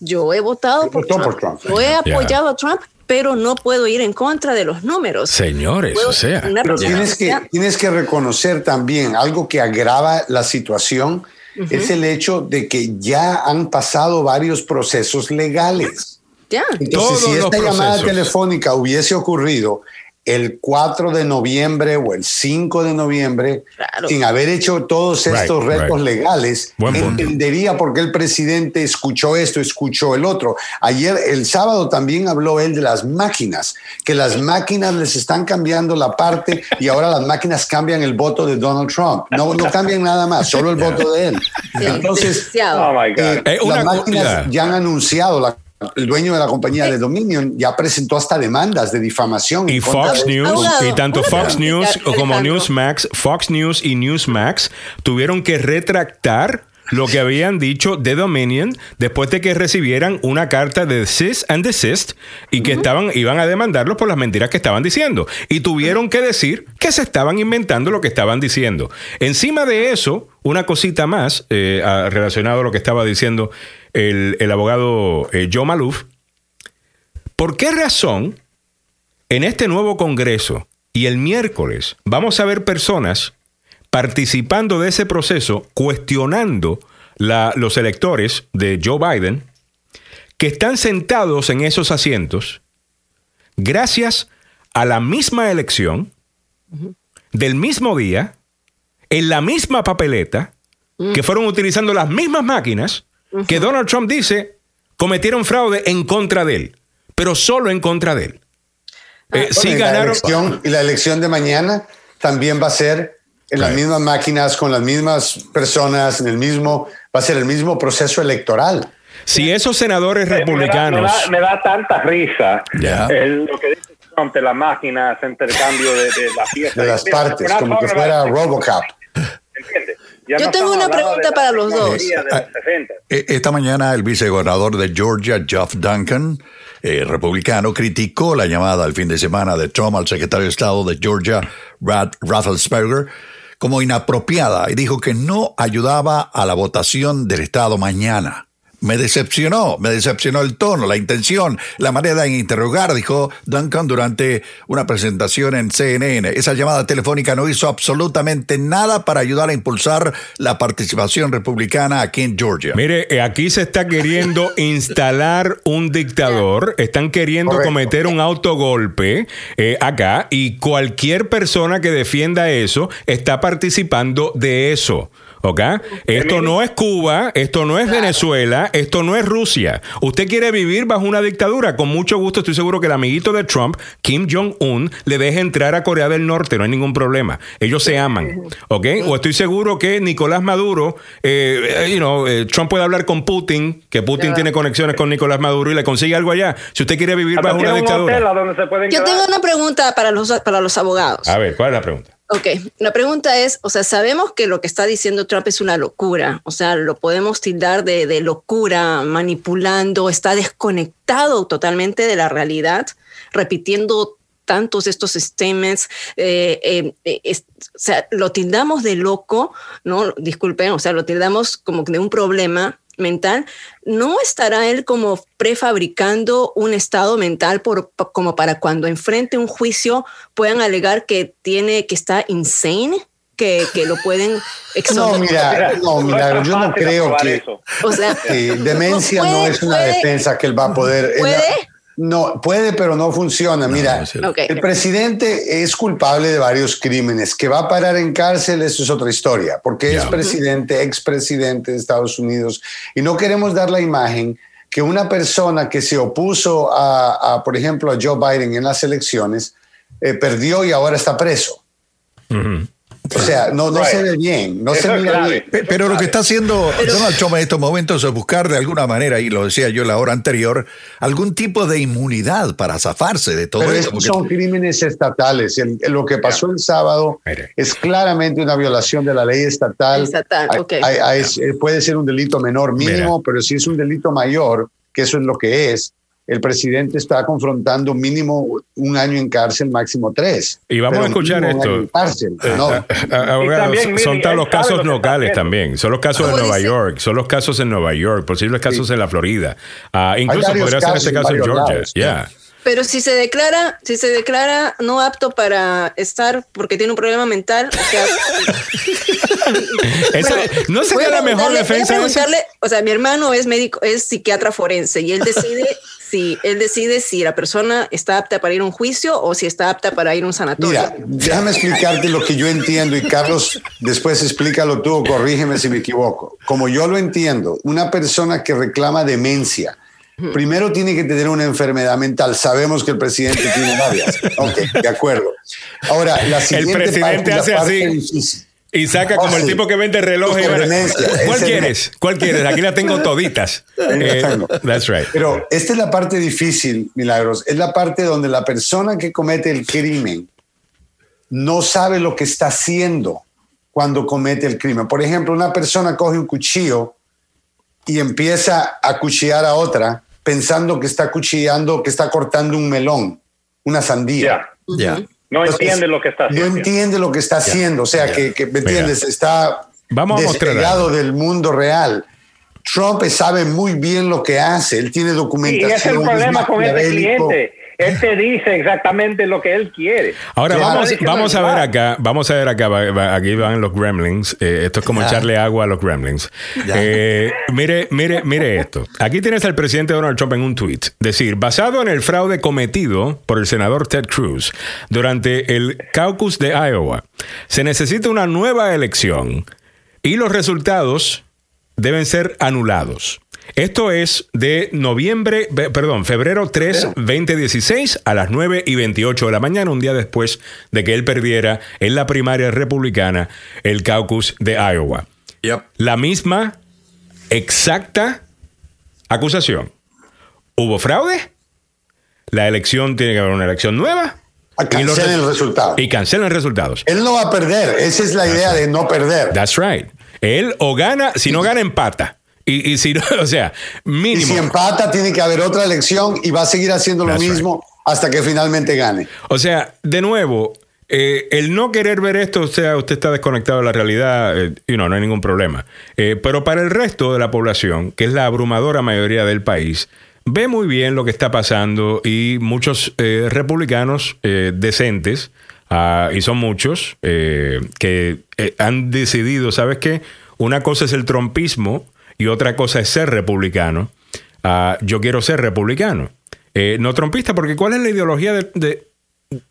yo he votado por Trump, por Trump. yo he apoyado a Trump, pero no puedo ir en contra de los números. Señores, Puedo o sea. Pero persona tienes que, tienes que reconocer también algo que agrava la situación, es el hecho de que ya han pasado varios procesos legales. ya. Entonces, Todos si esta llamada telefónica hubiese ocurrido el 4 de noviembre o el 5 de noviembre, Claro. sin haber hecho todos Right, estos retos right. legales, Buen punto. entendería por qué el presidente escuchó esto, escuchó el otro. Ayer, el sábado también habló él de las máquinas, que las máquinas les están cambiando la parte y ahora las máquinas cambian el voto de Donald Trump. No, no cambian nada más, solo el voto de él. Sí, Entonces, desgraciado. Oh my God. eh, Eh, las co- máquinas ya. ya han anunciado, la- el dueño de la compañía de Dominion ya presentó hasta demandas de difamación. Y Fox de- News, y tanto Fox News como. Newsmax, Fox News y Newsmax tuvieron que retractar lo que habían dicho de Dominion después de que recibieran una carta de cease and desist y que estaban iban a demandarlos por las mentiras que estaban diciendo y tuvieron que decir que se estaban inventando lo que estaban diciendo. Encima de eso, una cosita más eh, relacionado a lo que estaba diciendo el, el abogado eh, Joe Maluf. ¿Por qué razón en este nuevo Congreso y el miércoles vamos a ver personas participando de ese proceso, cuestionando la- los electores de Joe Biden, que están sentados en esos asientos gracias a la misma elección, del mismo día, en la misma papeleta, que fueron utilizando las mismas máquinas, que Donald Trump dice cometieron fraude en contra de él, pero solo en contra de él. Eh, sí y la ganaron. elección- y la elección de mañana también va a ser en las mismas máquinas, con las mismas personas, en el mismo, va a ser el mismo proceso electoral. Si esos senadores Me- me da- republicanos. Me da, me da tanta risa Ya. el- lo que dice Trump de las máquinas, intercambio de, de la pieza. De las partes, como que fuera Robocop. ¿Entiendes? Ya Yo no tengo una pregunta de para los dos. tecnología de los 60. Eh, Esta mañana el vicegobernador de Georgia, Jeff Duncan, eh, republicano, criticó la llamada al fin de semana de Trump al secretario de Estado de Georgia, Brad Raffensperger, como inapropiada y dijo que no ayudaba a la votación del Estado mañana. Me decepcionó, me decepcionó el tono, la intención, la manera de interrogar, dijo Duncan durante una presentación en CNN. Esa llamada telefónica no hizo absolutamente nada para ayudar a impulsar la participación republicana aquí en Georgia. Mire, eh, aquí se está queriendo instalar un dictador, están queriendo Correcto. cometer un autogolpe eh, acá y cualquier persona que defienda eso está participando de eso. ¿Ok? Esto no es Cuba, esto no es Venezuela, esto no es Rusia. Usted quiere vivir bajo una dictadura. Con mucho gusto estoy seguro que el amiguito de Trump, Kim Jong-un, le deje entrar a Corea del Norte, no hay ningún problema. Ellos se aman. ¿Ok? O estoy seguro que Nicolás Maduro, eh, you know, eh, Trump puede hablar con Putin, que Putin tiene conexiones con Nicolás Maduro y le consigue algo allá. Si usted quiere vivir bajo una un dictadura. a donde se pueden Yo tengo una pregunta para los, para los abogados. A ver, ¿cuál es la pregunta? Ok, la pregunta es, o sea, sabemos que lo que está diciendo Trump es una locura, o sea, lo podemos tildar de, locura, manipulando, está desconectado totalmente de la realidad, repitiendo tantos estos statements, eh, eh, eh, o sea, lo tildamos de loco, ¿no? Disculpen, o sea, lo tildamos como de un problema mental, ¿no estará él como prefabricando un estado mental por, como para cuando enfrente un juicio puedan alegar que tiene que está insane, que, que lo pueden No, exonerar. mira, no, Milagro, yo no creo que O sea, eh, demencia no, es una puede- defensa que él va a poder. ¿Puede? No, puede, pero no funciona. Mira, el presidente es culpable de varios crímenes. Que va a parar en cárcel, eso es otra historia, porque es Ya. presidente, expresidente de Estados Unidos, y no queremos dar la imagen que una persona que se opuso a, a, por ejemplo, a Joe Biden en las elecciones, eh, perdió y ahora está preso. O sea, no, no se ve bien, no se mira bien. Pero lo que está haciendo Donald Trump en estos momentos es buscar de alguna manera, y lo decía yo la hora anterior, algún tipo de inmunidad para zafarse de todo Pero esto. porque- son crímenes estatales. El- lo que pasó el sábado es claramente una violación de la ley estatal. Estatal, Hay- ok. hay- hay- eh, puede ser un delito menor mínimo, pero si es un delito mayor, que eso es lo que es, el presidente está confrontando mínimo un año en cárcel, máximo tres. Y vamos Pero a escuchar esto. en cárcel, no. Ah, abogado, también, son- él los casos locales también. Son los casos de ¿Cómo Nueva dice? York, son los casos en Nueva York, posibles casos en la Florida. Ah, incluso podría ser este en caso en Georgia. lados, Yeah. Pero si se declara, si se declara no apto para estar porque tiene un problema mental, o sea, Esa- ¿No sería la mejor defensa o sea, mi hermano es médico, es psiquiatra forense y él decide si él decide si la persona está apta para ir a un juicio o si está apta para ir a un sanatorio. Mira, déjame explicarte lo que yo entiendo y Carlos, después explícalo tú o corrígeme si me equivoco. Como yo lo entiendo, una persona que reclama demencia, primero tiene que tener una enfermedad mental. Sabemos que el presidente tiene varias. Ok, de acuerdo. Ahora, la siguiente presidente parte, la hace parte así. difícil. Y saca como el sí. tipo que vende relojes. ¿Cuál ese quieres? ¿Cuál quieres? Aquí las tengo toditas. Eh, that's right. Pero esta es la parte difícil, Milagros. Es la parte donde la persona que comete el crimen no sabe lo que está haciendo cuando comete el crimen. Por ejemplo, una persona coge un cuchillo y empieza a cuchillar a otra pensando que está cuchillando, que está cortando un melón, una sandía. Ya. No Entonces, entiende lo que está haciendo. No entiende lo que está haciendo. O sea, que, que, ¿me Mira. entiendes? Está Vamos a mostrar despegado del mundo real. Trump sabe muy bien lo que hace. Él tiene Y documentación. ese es el problema con este cliente. Él te dice exactamente lo que él quiere. Ahora vamos, vamos a ver acá, vamos a ver acá, va- va- aquí van los gremlins, eh, esto es como Ya. echarle agua a los gremlins. Eh, mire, mire, mire esto. Aquí tienes al presidente Donald Trump en un tweet. Decir, basado en el fraude cometido por el senador Ted Cruz durante el caucus de Iowa, se necesita una nueva elección y los resultados deben ser anulados. Esto es de noviembre, perdón, febrero 3, 2016 a las 9 y 28 de la mañana, un día después de que él perdiera en la primaria republicana el caucus de Iowa. Yep. La misma exacta acusación. ¿Hubo fraude? La elección tiene que haber una elección nueva. Los cancelen res- el resultado. Y cancelan resultados. Él no va a perder. Esa es la idea de no perder. That's right. Él o gana, si no gana, empata. Y, y si no, o sea, Y mínimo. si empata, tiene que haber otra elección y va a seguir haciendo lo mismo hasta que finalmente gane. O sea, de nuevo, eh, el no querer ver esto, o sea, usted está desconectado de la realidad, eh, y no, no hay ningún problema. Eh, pero para el resto de la población, que es la abrumadora mayoría del país, ve muy bien lo que está pasando y muchos eh, republicanos eh, decentes, ah, y son muchos, eh, que han decidido, ¿sabes qué? Una cosa es el trompismo y otra cosa es ser republicano. Ah, yo quiero ser republicano. Eh, no trompista, porque ¿cuál es la ideología de- de,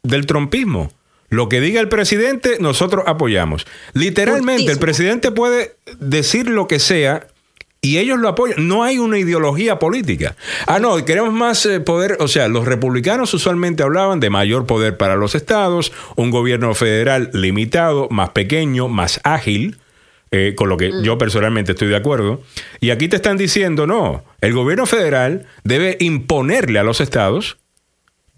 del trompismo. Lo que diga el presidente, nosotros apoyamos. Literalmente, el presidente puede decir lo que sea y ellos lo apoyan. No hay una ideología política. Ah, no, queremos más eh, poder. O sea, los republicanos usualmente hablaban de mayor poder para los estados, un gobierno federal limitado, más pequeño, más ágil. Eh, con lo que yo personalmente estoy de acuerdo. Y aquí te están diciendo, no, el gobierno federal debe imponerle a los estados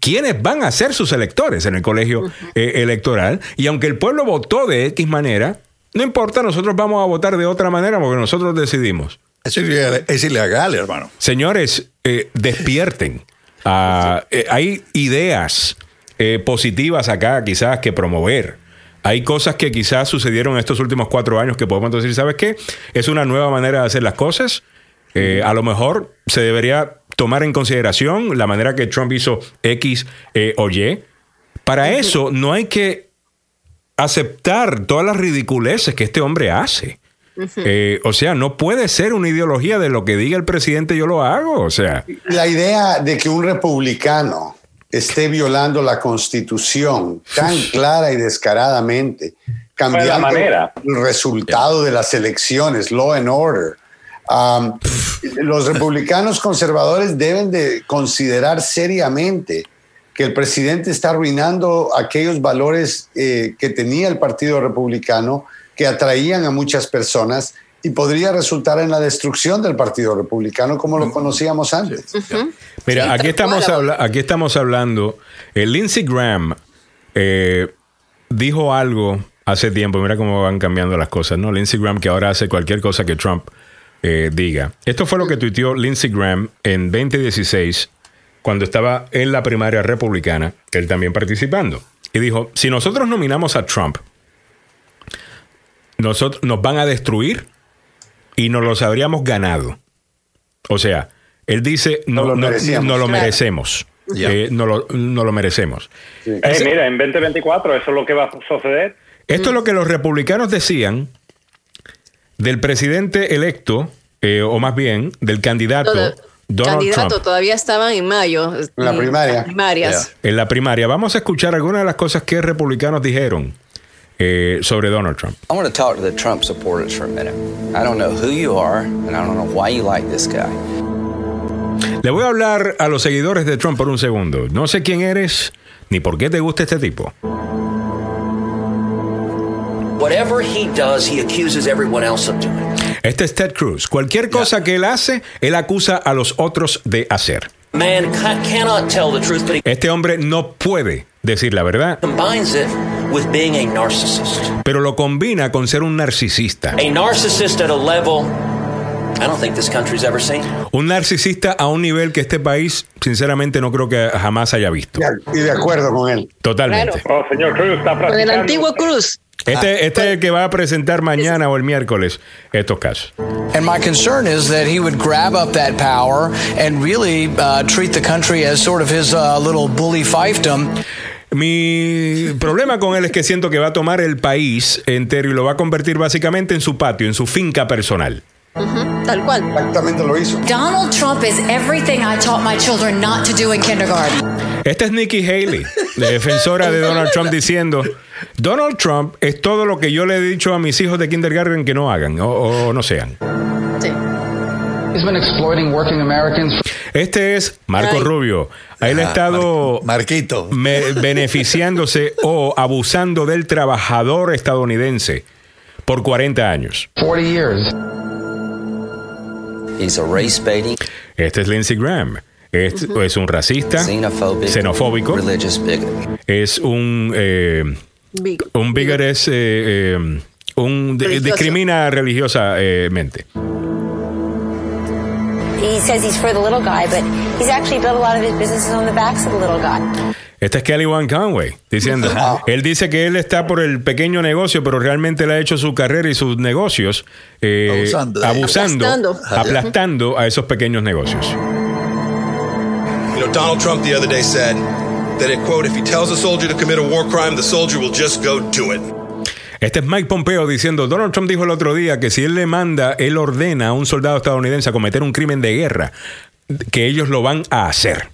quiénes van a ser sus electores en el colegio eh, electoral. Y aunque el pueblo votó de X manera, no importa, nosotros vamos a votar de otra manera porque nosotros decidimos. Es ilegal, es ilegal, hermano. Señores, eh, despierten. Ah, eh, hay ideas eh, positivas acá quizás que promover. Hay cosas que quizás sucedieron en estos últimos cuatro años que podemos decir, ¿sabes qué? Es una nueva manera de hacer las cosas. Eh, a lo mejor se debería tomar en consideración la manera que Trump hizo X eh, o Y. Para eso no hay que aceptar todas las ridiculeces que este hombre hace. Eh, o sea, no puede ser una ideología de lo que diga el presidente yo lo hago. O sea, La idea de que un republicano esté violando la constitución tan clara y descaradamente, cambiando manera. el resultado de las elecciones, law and order. Um, los republicanos conservadores deben de considerar seriamente que el presidente está arruinando aquellos valores eh, que tenía el Partido Republicano, que atraían a muchas personas y podría resultar en la destrucción del Partido Republicano como lo conocíamos antes. Mira, Sí, aquí, estamos habla- aquí estamos hablando. eh, Lindsey Graham eh, dijo algo hace tiempo. Mira cómo van cambiando las cosas, ¿no? Lindsey Graham, que ahora hace cualquier cosa que Trump eh, diga. Esto fue lo que tuiteó Lindsey Graham en 2016, cuando estaba en la primaria republicana, él también participando. Y dijo: Si nosotros nominamos a Trump, nosotros, nos van a destruir y nos los habríamos ganado. O sea, él dice, no, No lo no- merecíamos. no lo Claro. merecemos. Ya. Eh, no, lo, no lo merecemos. Eh, Ese- mira, en 2024 eso es lo que va a suceder. esto es lo que los republicanos decían del presidente electo, eh, o más bien del candidato Todo- Donald candidato Trump todavía estaban en mayo. la mm, primaria. primarias. en la primaria. Vamos a escuchar algunas de las cosas que republicanos dijeron eh, sobre Donald Trump. I want to talk to the Trump supporters for a minute. I don't know who you are, and I don't know why you like this guy. Le voy a hablar a los seguidores de Trump por un segundo. No sé quién eres ni por qué te gusta este tipo. Whatever he does, he accuses everyone else of doing. Este es Ted Cruz. Cualquier cosa que él hace, él acusa a los otros de hacer. Man ca- cannot tell the truth, but he Este hombre no puede decir la verdad, combines it with being a narcissist. pero lo combina con ser un narcisista. A narcissist at a level I don't think this country's ever seen. Un narcisista a un nivel que este país, sinceramente, no creo que jamás haya visto. Y de acuerdo con él. Totalmente. Claro. Oh, señor Cruz está Con el antiguo Cruz. Este, este es el que va a presentar mañana o el miércoles estos casos. And my concern is that he would grab up that power and really uh, treat the country as sort of his uh, little bully fiefdom. Mi problema con él es que siento que va a tomar el país entero y lo va a convertir básicamente en su patio, en su finca personal. Tal cual. Exactamente lo hizo. Donald Trump is everything I taught my children not to do in kindergarten. Esta es Nikki Haley, la defensora de Donald Trump, diciendo: Donald Trump es todo lo que yo le he dicho a mis hijos de kindergarten que no hagan o, o no sean. Sí. Este es Marco. Rubio. Él ha Ah, estado Mar- Marquito. me- beneficiándose o abusando del trabajador estadounidense por 40 años. 40 years. He's a race baiting, Este es Lindsey Graham. Es, es un racista, xenophobic, xenofóbico, religious bigot. es un, eh, Big. un bigot, es, eh, eh, un discrimina religiosamente. He says he's for the little guy, but he's actually built a lot of his businesses on the backs of the little guy. Este es Kellyanne Conway diciendo, él dice que él está por el pequeño negocio, pero realmente él ha hecho su carrera y sus negocios eh, Abusando abusando, Aplastando. aplastando a esos pequeños negocios. You know, Donald Trump the other day said that, it, quote, if he tells a soldier to commit a war crime, the soldier will just go do it. Este es Mike Pompeo diciendo, Donald Trump dijo el otro día que si él le manda, él ordena a un soldado estadounidense a cometer un crimen de guerra, que ellos lo van a hacer.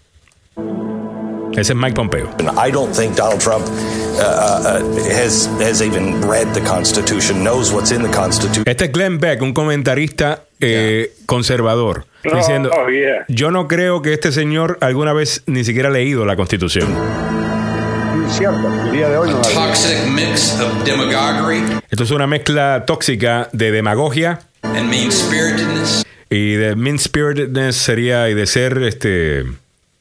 Ese es Mike Pompeo. I don't think Donald Trump uh, uh, has has even read the Constitution, knows what's in the Constitution. Este es Glenn Beck, un comentarista eh, conservador, Oh, diciendo, oh, yeah. yo no creo que este señor alguna vez ni siquiera ha leído la Constitución. Cierto, el día de hoy no toxic mix of demagoguery Esto es una mezcla tóxica de demagogia and mean spiritedness. y de mean spiritedness sería y de ser este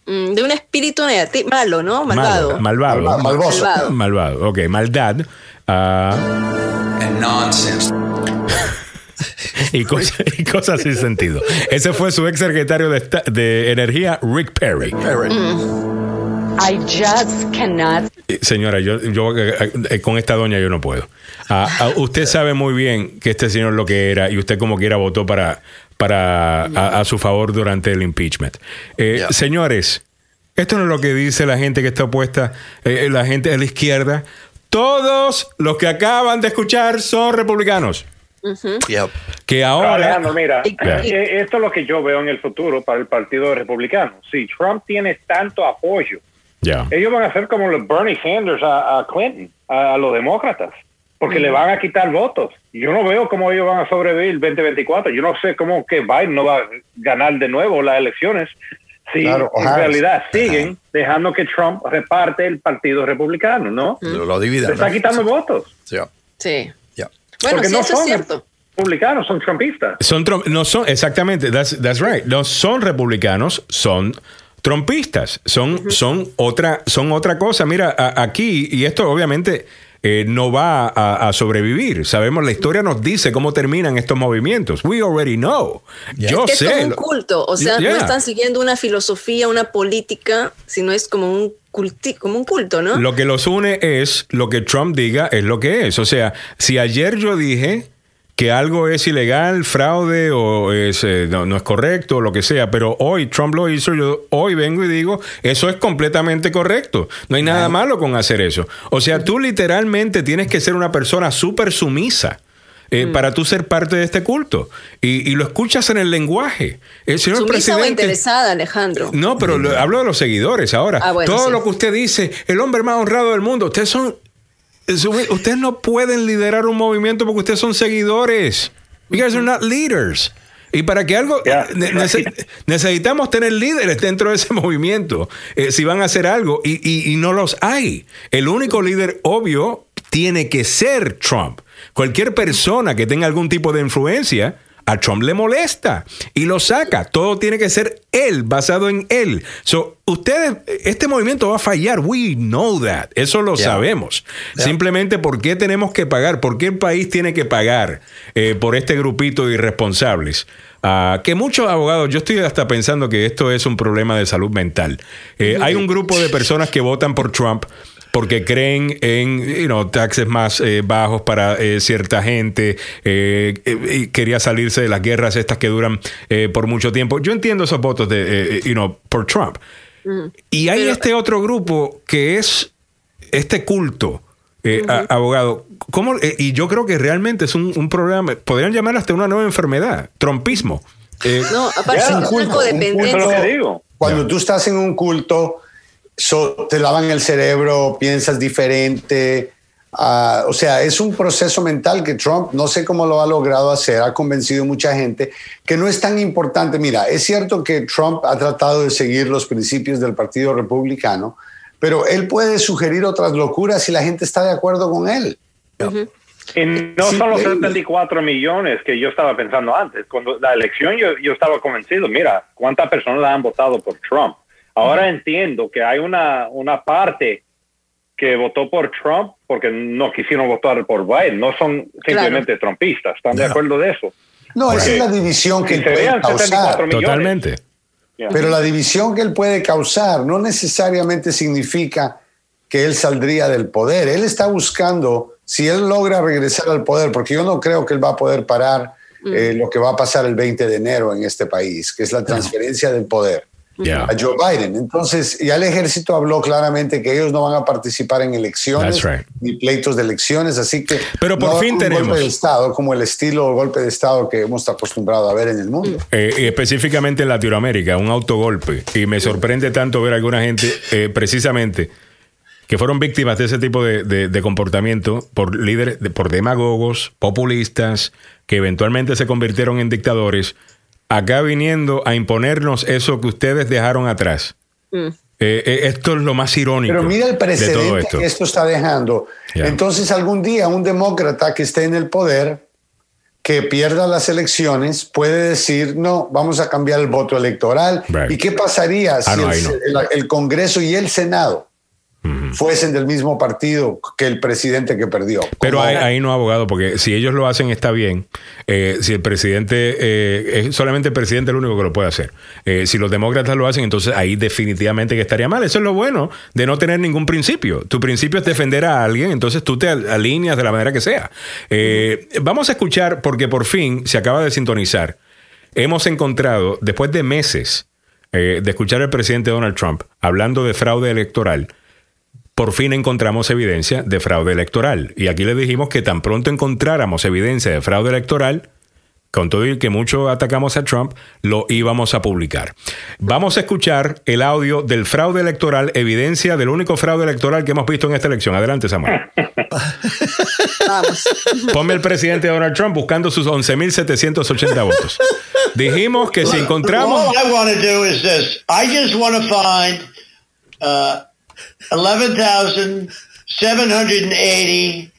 Mm, De un espíritu negati- malo, ¿no? Malvado. malo, malvado, Malva- malvoso. Malvado. malvado, ok, maldad ah, and nonsense. y, cosas, y cosas sin sentido. Ese fue su ex secretario de, esta- de energía, Rick Perry. I just cannot. Eh, Señora, yo, yo eh, eh, con esta doña yo no puedo. Ah, ah, usted sabe muy bien que este señor lo que era y usted como quiera votó para, para a, a su favor durante el impeachment. Eh, Yeah. Señores, esto no es lo que dice la gente que está opuesta, eh, la gente de la izquierda. Todos los que acaban de escuchar son republicanos. Que ahora. Alejandro, mira, Yeah. esto es lo que yo veo en el futuro para el Partido Republicano. Si Trump tiene tanto apoyo, Ellos van a ser como los Bernie Sanders a, a Clinton, a, a los demócratas, porque le van a quitar votos. Yo no veo cómo ellos van a sobrevivir el 2024. Yo no sé cómo que Biden no va a ganar de nuevo las elecciones si Claro, en realidad siguen dejando que Trump reparte el Partido Republicano, ¿no? Lo, lo dividen. Le está ¿no? quitando votos. Ya. Sí. Ya. Bueno, Porque sí, no eso es son cierto. republicanos, son trumpistas. Son Trump- no son, exactamente, that's, that's right. No son republicanos, son trompistas. Son, son, otra, son otra cosa. Mira, a- aquí, y esto obviamente eh, no va a, a sobrevivir. Sabemos, la historia nos dice cómo terminan estos movimientos. We already know. Yo es que es sé. como un culto, o sea, Yeah. no están siguiendo una filosofía, una política, sino es como un culti, como un culto, ¿no? Lo que los une es lo que Trump diga es lo que es. O sea, si ayer yo dije que algo es ilegal, fraude o es, eh, no, no es correcto o lo que sea, pero hoy Trump lo hizo, yo hoy vengo y digo, eso es completamente correcto. No hay nada malo con hacer eso. O sea, tú literalmente tienes que ser una persona súper sumisa. eh, Para tú ser parte de este culto. Y, y lo escuchas en el lenguaje. El señor Sumisa o presidente. interesada, Alejandro. No, pero lo- hablo de los seguidores ahora. Ah, bueno, Todo sí. lo que usted dice, el hombre más honrado del mundo, ustedes son. Ustedes no pueden liderar un movimiento porque ustedes son seguidores. You guys are not leaders. Y para que algo. ne- nece- necesitamos tener líderes dentro de ese movimiento. eh, si van a hacer algo. Y, y- y no los hay. El único líder obvio tiene que ser Trump. Cualquier persona que tenga algún tipo de influencia. A Trump le molesta y lo saca. Todo tiene que ser él, basado en él. So, ustedes, este movimiento va a fallar. We know that. Eso lo Yeah. sabemos. Simplemente, ¿por qué tenemos que pagar? ¿Por qué el país tiene que pagar eh, por este grupito de irresponsables? Ah, que muchos abogados, yo estoy hasta pensando que esto es un problema de salud mental. Eh, hay un grupo de personas que votan por Trump porque creen en you know, taxes más eh, bajos para eh, cierta gente, eh, eh, y quería salirse de las guerras estas que duran eh, por mucho tiempo. Yo entiendo esos votos de, eh, you know, por Trump. Y hay este otro grupo que es este culto, eh, a- abogado. ¿Cómo, eh, y yo creo que realmente es un, un problema, podrían llamar hasta una nueva enfermedad, trompismo. Eh, No, aparte Es un culto, un codependencia. culto. Cuando tú estás en un culto, so- te lavan el cerebro, piensas diferente. ah, o sea, es un proceso mental que Trump, no sé cómo lo ha logrado hacer, ha convencido mucha gente que no es tan importante. Mira, es cierto que Trump ha tratado de seguir los principios del Partido Republicano, pero él puede sugerir otras locuras si la gente está de acuerdo con él. Y no Sí, son los eh, 74 millones que yo estaba pensando antes. Cuando la elección yo, yo estaba convencido, mira, cuántas personas han votado por Trump. Ahora entiendo que hay una, una parte que votó por Trump porque no quisieron votar por Biden. No son simplemente trumpistas. ¿Están de acuerdo de eso? No, esa es la división que si él puede vean 74 causar. millones. Totalmente. Pero la división que él puede causar no necesariamente significa que él saldría del poder. Él está buscando, si él logra regresar al poder, porque yo no creo que él va a poder parar eh, lo que va a pasar el 20 de enero en este país, que es la transferencia del poder Yeah. a Joe Biden. Entonces, ya el ejército habló claramente que ellos no van a participar en elecciones right. ni pleitos de elecciones, así que Pero por no fin un tenemos. golpe de Estado como el estilo golpe de Estado que hemos acostumbrado a ver en el mundo. Eh, y específicamente en Latinoamérica, un autogolpe. Y me sorprende tanto ver a alguna gente, eh, precisamente, que fueron víctimas de ese tipo de, de- de comportamiento por líderes, de- por demagogos, populistas, que eventualmente se convirtieron en dictadores, acá viniendo a imponernos eso que ustedes dejaron atrás. Mm. Eh, eh, esto es lo más irónico. Pero mira el de todo precedente esto. que esto está dejando. Entonces, algún día un demócrata que esté en el poder, que pierda las elecciones, puede decir, no, vamos a cambiar el voto electoral. Right. ¿Y qué pasaría Ah, si no, el, ahí no. el- el Congreso y el Senado fuesen del mismo partido que el presidente que perdió? Pero ahí, ahí no, abogado, porque si ellos lo hacen está bien. Eh, si el presidente, eh, es solamente el presidente el único que lo puede hacer. Eh, si los demócratas lo hacen, entonces ahí definitivamente que estaría mal. Eso es lo bueno de no tener ningún principio. Tu principio es defender a alguien, entonces tú te al- alineas de la manera que sea. Vamos a escuchar, porque por fin se acaba de sintonizar. Hemos encontrado, después de meses de escuchar al presidente Donald Trump hablando de fraude electoral, por fin encontramos evidencia de fraude electoral. Y aquí le dijimos que tan pronto encontráramos evidencia de fraude electoral, con todo y que mucho atacamos a Trump, lo íbamos a publicar. Vamos a escuchar el audio del fraude electoral, evidencia del único fraude electoral que hemos visto en esta elección. Adelante, Samuel. Vamos. Ponme el presidente Donald Trump buscando sus 11.780 votos. Dijimos que si encontramos... All I want to do is this. I just want to find uh, 11,780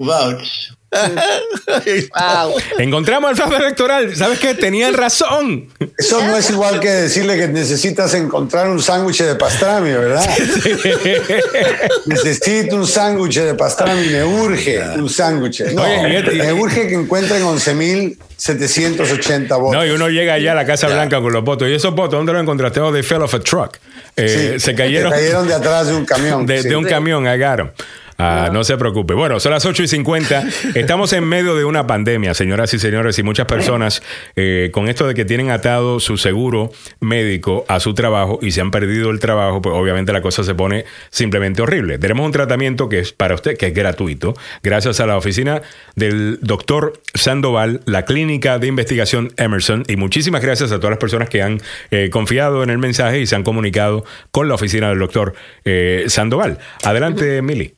votes. Wow. Encontramos el fraude electoral. ¿Sabes qué? Tenían razón. Eso no es igual que decirle que necesitas encontrar un sándwich de pastrami, ¿verdad? Necesito un sándwich de pastrami, me urge un sándwich. No, Oye, y- me urge que encuentren 11.780 votos. No, y uno llega allá a la Casa Blanca con los votos. ¿Y esos votos dónde los encontraste? Oh, they fell off a truck. Eh, Sí, se cayeron. se cayeron de atrás de un camión, De, sí. de un camión, agarraron. Ah, no se preocupe. Bueno, son las 8 y 50. Estamos en medio de una pandemia, señoras y señores, y muchas personas eh, con esto de que tienen atado su seguro médico a su trabajo y se han perdido el trabajo, pues obviamente la cosa se pone simplemente horrible. Tenemos un tratamiento que es para usted, que es gratuito, gracias a la oficina del doctor Sandoval, la clínica de investigación Emerson, y muchísimas gracias a todas las personas que han eh, confiado en el mensaje y se han comunicado con la oficina del doctor eh, Sandoval. Adelante, Mili.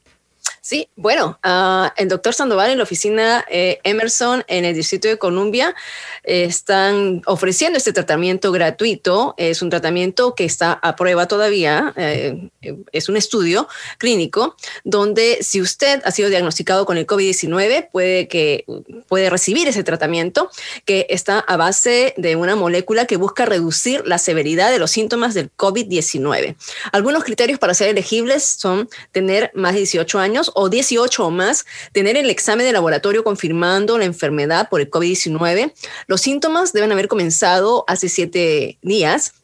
Sí, bueno, ah, el doctor Sandoval en la oficina eh, Emerson en el Distrito de Columbia eh, están ofreciendo este tratamiento gratuito. Es un tratamiento que está a prueba todavía. eh, es un estudio clínico donde si usted ha sido diagnosticado con el COVID-19 puede, que, puede recibir ese tratamiento que está a base de una molécula que busca reducir la severidad de los síntomas del COVID-19. Algunos criterios para ser elegibles son tener más de 18 años o 18 o más, tener el examen de laboratorio confirmando la enfermedad por el COVID-19. Los síntomas deben haber comenzado hace siete días.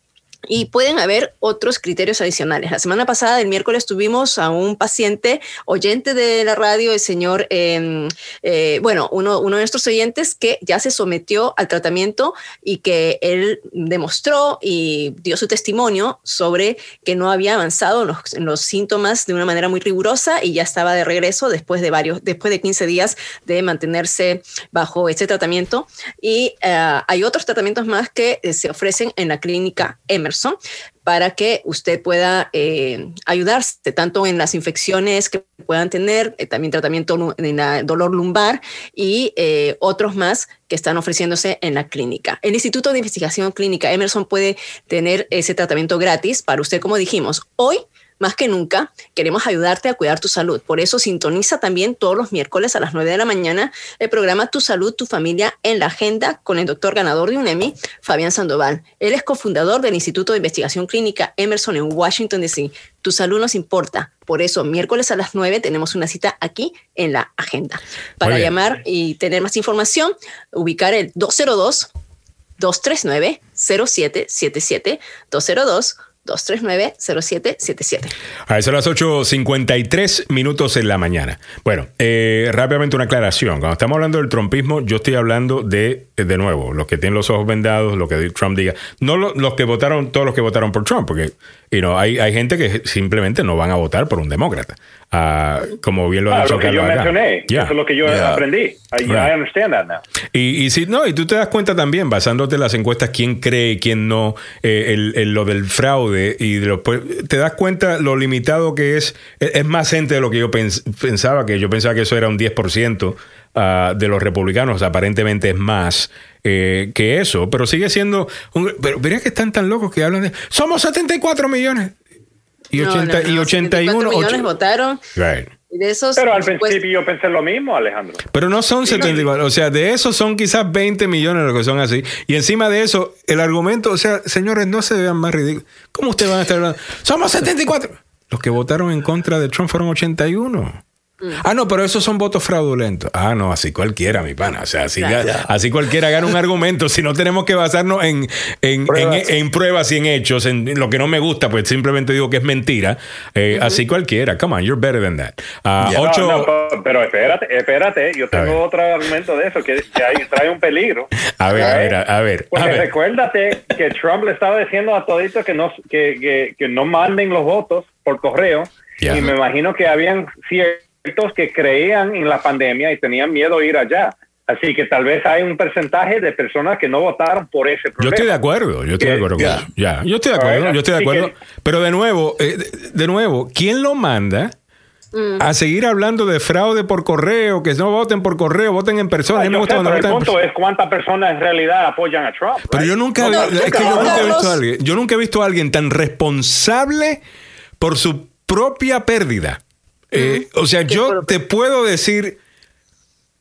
Y pueden haber otros criterios adicionales. La semana pasada, el miércoles, tuvimos a un paciente oyente de la radio, el señor, eh, eh, bueno, uno, uno de nuestros oyentes que ya se sometió al tratamiento y que él demostró y dio su testimonio sobre que no había avanzado en los, los síntomas de una manera muy rigurosa y ya estaba de regreso después de varios, después de 15 días de mantenerse bajo este tratamiento. Y eh, hay otros tratamientos más que eh, se ofrecen en la clínica Emerson para que usted pueda eh, ayudarse tanto en las infecciones que puedan tener, eh, también tratamiento en el dolor lumbar y eh, otros más que están ofreciéndose en la clínica. El Instituto de Investigación Clínica Emerson puede tener ese tratamiento gratis para usted, como dijimos, hoy. Más que nunca, queremos ayudarte a cuidar tu salud. Por eso sintoniza también todos los miércoles a las 9 de la mañana el programa Tu Salud, Tu Familia en la Agenda con el doctor ganador de un Emmy, Fabián Sandoval. Él es cofundador del Instituto de Investigación Clínica Emerson en Washington, D.C. Tu salud nos importa. Por eso, miércoles a las 9 tenemos una cita aquí en la agenda. Para llamar y tener más información, ubicar el 202 239 0777 202 239-0777. A eso las 8.53 minutos en la mañana. Bueno, eh, rápidamente una aclaración. Cuando estamos hablando del trumpismo, yo estoy hablando de, de nuevo, los que tienen los ojos vendados, lo que Trump diga. No lo- los que votaron, todos los que votaron por Trump, porque you know, hay, hay gente que simplemente no van a votar por un demócrata. Como bien lo ha Ah, dicho lo que yo Carlos acá. mencioné. Yeah. Eso es lo que yo Yeah. aprendí. I, understand that now. Y, y si no, y tú te das cuenta también, basándote en las encuestas, quién cree, quién no, eh, el- el- lo del fraude, y de lo- pues, te das cuenta lo limitado que es. Es es más gente de lo que yo pens- pensaba, que yo pensaba que eso era un 10% ah, de los republicanos, aparentemente es más. eh, que eso, pero sigue siendo. Un, pero mira que están tan locos que hablan de. Somos 74 millones. Y, No, 80, no, no, y 81. 74 millones votaron. Right. Y de esos, Pero al pues, principio yo pensé lo mismo, Alejandro. Pero no son 74, o sea, de eso son quizás 20 millones lo que son así. Y encima de eso, el argumento, o sea, señores, no se vean más ridículos. ¿Cómo ustedes van a estar hablando? Somos 74. Los que votaron en contra de Trump fueron 81. Ah, no, pero esos son votos fraudulentos. Ah, no, así cualquiera, mi pana. O sea, así, así cualquiera gana un argumento. Si no tenemos que basarnos en, en, pruebas. En, pruebas y en hechos, en lo que no me gusta, pues simplemente digo que es mentira. Eh, así cualquiera. Come on, you're better than that. Ah, ocho... pero espérate, espérate. Yo tengo otro argumento de eso que, trae un peligro. A ver, a ver, a, ver. Porque recuérdate que Trump le estaba diciendo a toditos que no, que, que, que no manden los votos por correo. Y me imagino que habían ciertos que creían en la pandemia y tenían miedo a ir allá. Así que tal vez hay un porcentaje de personas que no votaron por ese problema. Yo estoy de acuerdo, yo estoy de acuerdo. Ya, yo estoy de acuerdo, yo estoy de acuerdo. Pero de nuevo, eh, de nuevo, ¿quién lo manda? Mm. a seguir hablando de fraude por correo, que no voten por correo, voten en persona. el punto es cuántas personas en realidad apoyan a Trump. Pero yo nunca, es que yo nunca he visto a alguien, yo nunca he visto a alguien tan responsable por su propia pérdida. Eh, o sea, yo te puedo decir,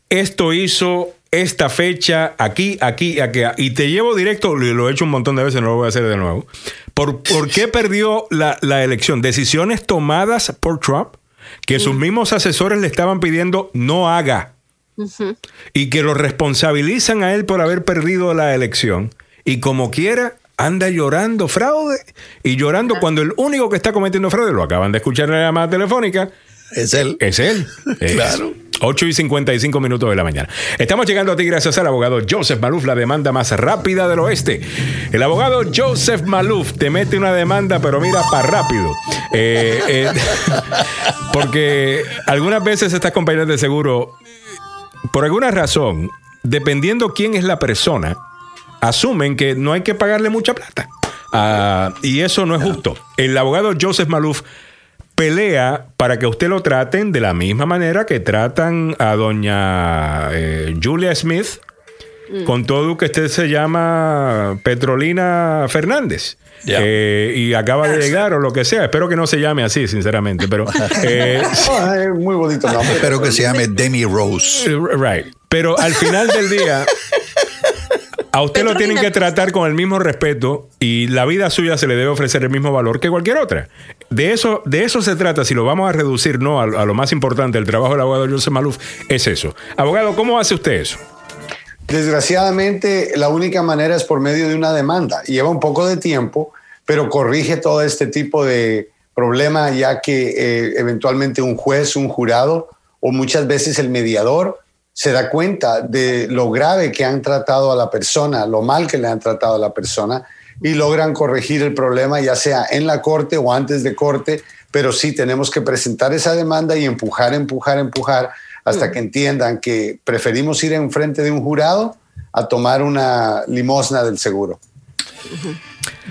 esto hizo esta fecha, aquí, aquí, aquí, y te llevo directo, lo he hecho un montón de veces, no lo voy a hacer de nuevo. ¿Por, por qué perdió la, elección? Decisiones tomadas por Trump que sus mismos asesores le estaban pidiendo no haga. Y que lo responsabilizan a él por haber perdido la elección. Y como quiera, anda llorando fraude y llorando cuando el único que está cometiendo fraude, lo acaban de escuchar en la llamada telefónica, es él. Es él. claro. 8 y 55 minutos de la mañana. Estamos llegando a ti gracias al abogado Joseph Maluf, la demanda más rápida del oeste. El abogado Joseph Maluf te mete una demanda, pero mira, para rápido. Eh, eh, porque algunas veces estas compañías de seguro, por alguna razón, dependiendo quién es la persona, asumen que no hay que pagarle mucha plata. Ah, y eso no es justo. El abogado Joseph Maluf pelea para que usted lo traten de la misma manera que tratan a doña eh, Julia Smith, mm. con todo que usted se llama Petrolina Fernández. Eh, y acaba de llegar o lo que sea. Espero que no se llame así, sinceramente. Pero eh, muy bonito nombre. Espero que se llame Demi Rose. Right. Pero al final del día, a usted lo tienen que tratar con el mismo respeto y la vida suya se le debe ofrecer el mismo valor que cualquier otra. De eso, de eso se trata, si lo vamos a reducir no a, lo más importante del trabajo del abogado José Maluf, es eso. Abogado, ¿cómo hace usted eso? Desgraciadamente, la única manera es por medio de una demanda. Lleva un poco de tiempo, pero corrige todo este tipo de problema, ya que eh, eventualmente un juez, un jurado o muchas veces el mediador se da cuenta de lo grave que han tratado a la persona, lo mal que le han tratado a la persona y logran corregir el problema ya sea en la corte o antes de corte, pero sí tenemos que presentar esa demanda y empujar, empujar, empujar hasta que entiendan que preferimos ir en frente de un jurado a tomar una limosna del seguro.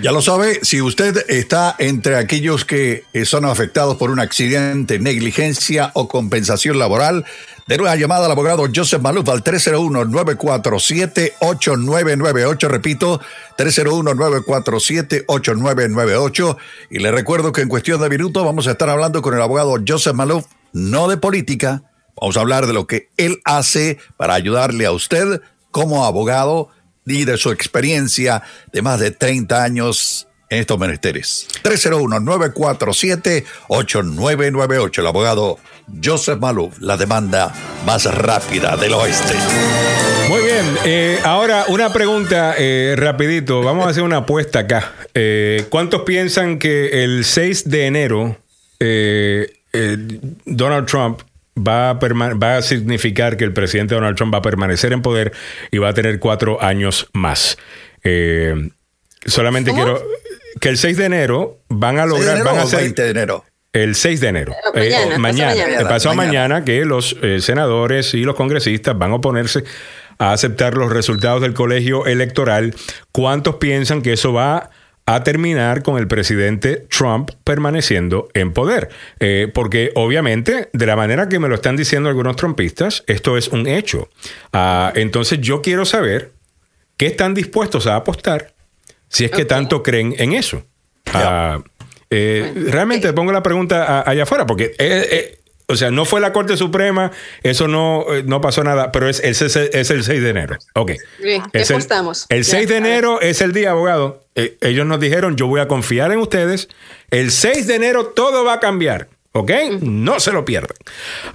Ya lo sabe, si usted está entre aquellos que son afectados por un accidente, negligencia o compensación laboral, de una llamada al abogado Joseph Maluf al 301-947-8998. Repito, 301-947-8998. Y le recuerdo que en cuestión de minutos vamos a estar hablando con el abogado Joseph Maluf, no de política. Vamos a hablar de lo que él hace para ayudarle a usted como abogado y de su experiencia de más de 30 años en estos menesteres. 301-947-8998. El abogado Joseph Maluf, la demanda más rápida del oeste. Muy bien, eh, ahora una pregunta eh, rapidito, vamos a hacer una apuesta acá. Eh, ¿Cuántos piensan que el 6 de enero Donald Trump va a, va a significar que el presidente Donald Trump va a permanecer en poder y va a tener cuatro años más? solamente quiero que el 6 de enero van a lograr... van a ser, 20 de enero? El 6 de enero. Mañana. mañana. Pasó mañana. que los eh, senadores y los congresistas van a oponerse a aceptar los resultados del colegio electoral. ¿Cuántos piensan que eso va a terminar con el presidente Trump permaneciendo en poder? Eh, porque obviamente, de la manera que me lo están diciendo algunos trumpistas, esto es un hecho. Ah, entonces yo quiero saber qué están dispuestos a apostar si es que tanto creen en eso. Ah, eh, realmente pongo la pregunta allá afuera, porque, eh, eh, o sea, no fue la Corte Suprema, eso no, no pasó nada, pero es, es, es, el 6 de enero. Ok. Bien, ¿qué el, apostamos? El 6 de enero es el día, abogado. ellos nos dijeron, yo voy a confiar en ustedes. El 6 de enero todo va a cambiar. ¿Ok? No se lo pierdan.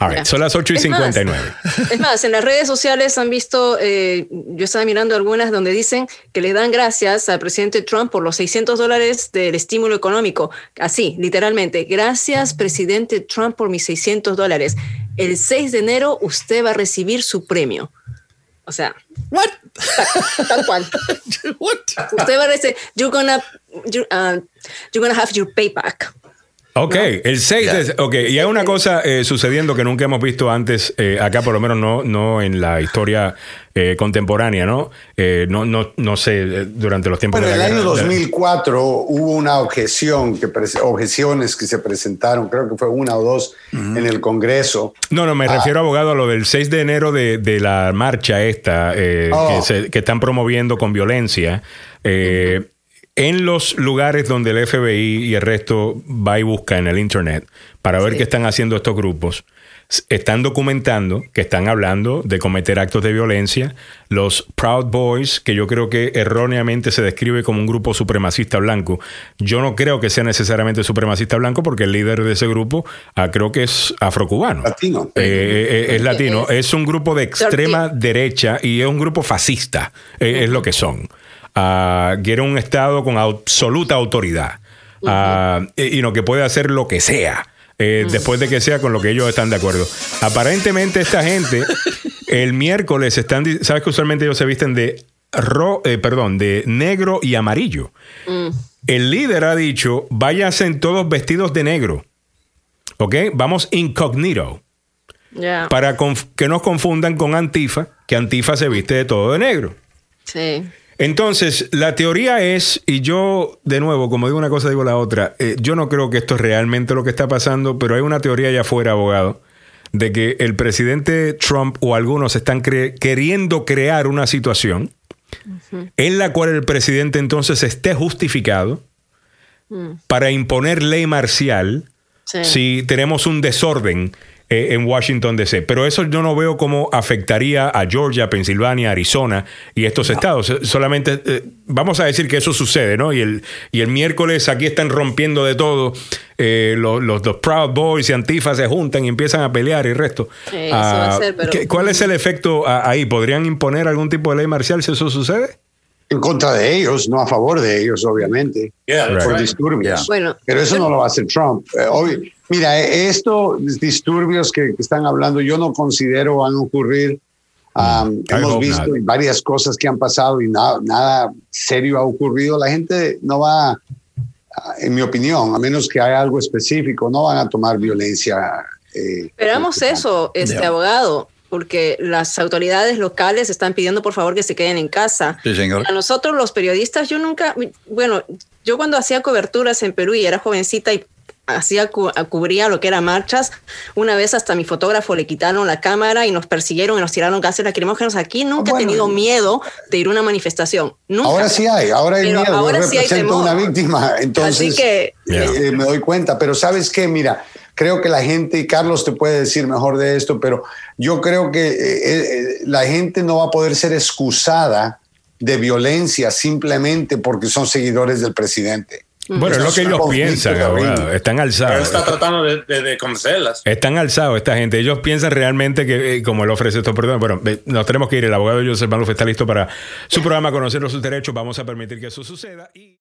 All right, son las 8 y Es más, 59. Es más, en las redes sociales han visto, eh, yo estaba mirando algunas donde dicen que le dan gracias al presidente Trump por los 600 dólares del estímulo económico. Así, literalmente. Gracias, presidente Trump, por mis 600 dólares. El 6 de enero usted va a recibir su premio. O sea, What? tal, tal cual. Usted va a recibir, you're gonna, you, uh, you're gonna have your payback. Ok, el 6 de... Ok, y hay una cosa eh, sucediendo que nunca hemos visto antes eh, acá, por lo menos no, no en la historia eh, contemporánea, ¿no? Eh, no, no, no sé, eh, durante los tiempos Bueno, en el año guerra. 2004 hubo una objeción, que objeciones que se presentaron, creo que fue una o dos en el Congreso. No, no, me Ah. refiero, abogado, a lo del 6 de enero de, de la marcha esta eh, Oh. que, se- que están promoviendo con violencia. eh, En los lugares donde el FBI y el resto va y busca en el Internet para ver qué están haciendo estos grupos, están documentando que están hablando de cometer actos de violencia. Los Proud Boys, que yo creo que erróneamente se describe como un grupo supremacista blanco, yo no creo que sea necesariamente supremacista blanco porque el líder de ese grupo ah, creo que es afrocubano. Latino. Eh, eh, es latino. Es un grupo de extrema derecha y es un grupo fascista. eh, Es lo que son. Ah, quiere un Estado con absoluta autoridad. Ah, y y no que puede hacer lo que sea. eh, Después de que sea con lo que ellos están de acuerdo. Aparentemente, esta gente, el miércoles están. ¿Sabes que usualmente ellos se visten de ro, eh, perdón, de negro y amarillo? El líder ha dicho: váyanse todos vestidos de negro. ¿Ok? Vamos incognito para que nos confundan con Antifa, que Antifa se viste de todo de negro. Sí. Entonces, la teoría es, y yo, de nuevo, como digo una cosa, digo la otra, eh, yo no creo que esto es realmente lo que está pasando, pero hay una teoría allá afuera, abogado, de que el presidente Trump o algunos están cre- queriendo crear una situación en la cual el presidente entonces esté justificado Mm. para imponer ley marcial Sí. si tenemos un desorden eh, en Washington DC. Pero eso yo no veo cómo afectaría a Georgia, Pensilvania, Arizona y estos estados. Solamente eh, vamos a decir que eso sucede, ¿no? Y el, y el miércoles aquí están rompiendo de todo. Eh, los, los, los Proud Boys y Antifa se juntan y empiezan a pelear y el resto. Sí, eso va a Ah, ser, pero- ¿qué- ¿Cuál es el efecto ah, ahí? ¿Podrían imponer algún tipo de ley marcial si eso sucede? En contra de ellos, no a favor de ellos, obviamente. Yeah, por right. disturbios. Bueno. Pero eso no lo va a hacer Trump. Eh, mira, eh, estos disturbios que, que están hablando, yo no considero van a ocurrir. Um, I hemos visto not. varias cosas que han pasado y nada, nada serio ha ocurrido. La gente no va, ah, en mi opinión, a menos que haya algo específico, no van a tomar violencia. eh, Esperamos eso, este abogado, porque las autoridades locales están pidiendo por favor que se queden en casa. Sí, señor. A nosotros los periodistas, yo nunca, bueno, yo cuando hacía coberturas en Perú y era jovencita y hacía cu- cubría lo que eran marchas, una vez hasta mi fotógrafo le quitaron la cámara y nos persiguieron y nos tiraron gases lacrimógenos. Aquí nunca he tenido miedo de ir a una manifestación. Nunca. Ahora sí hay, ahora hay Pero miedo. ahora Yo sí hay represento temor. una víctima, entonces Así que- eh, me doy cuenta. Pero sabes qué, mira, creo que la gente, y Carlos te puede decir mejor de esto, pero yo creo que eh, eh, la gente no va a poder ser excusada de violencia simplemente porque son seguidores del presidente. Bueno, es lo que ellos piensan, abogado. Están Él alzados. está tratando de, de, de convencerlas. Están alzados esta gente. Ellos piensan realmente que, eh, como él ofrece estos perdón, bueno, eh, nos tenemos que ir. El abogado Joseph Maluf está listo para su programa Conocer sus derechos. Vamos a permitir que eso suceda. Y...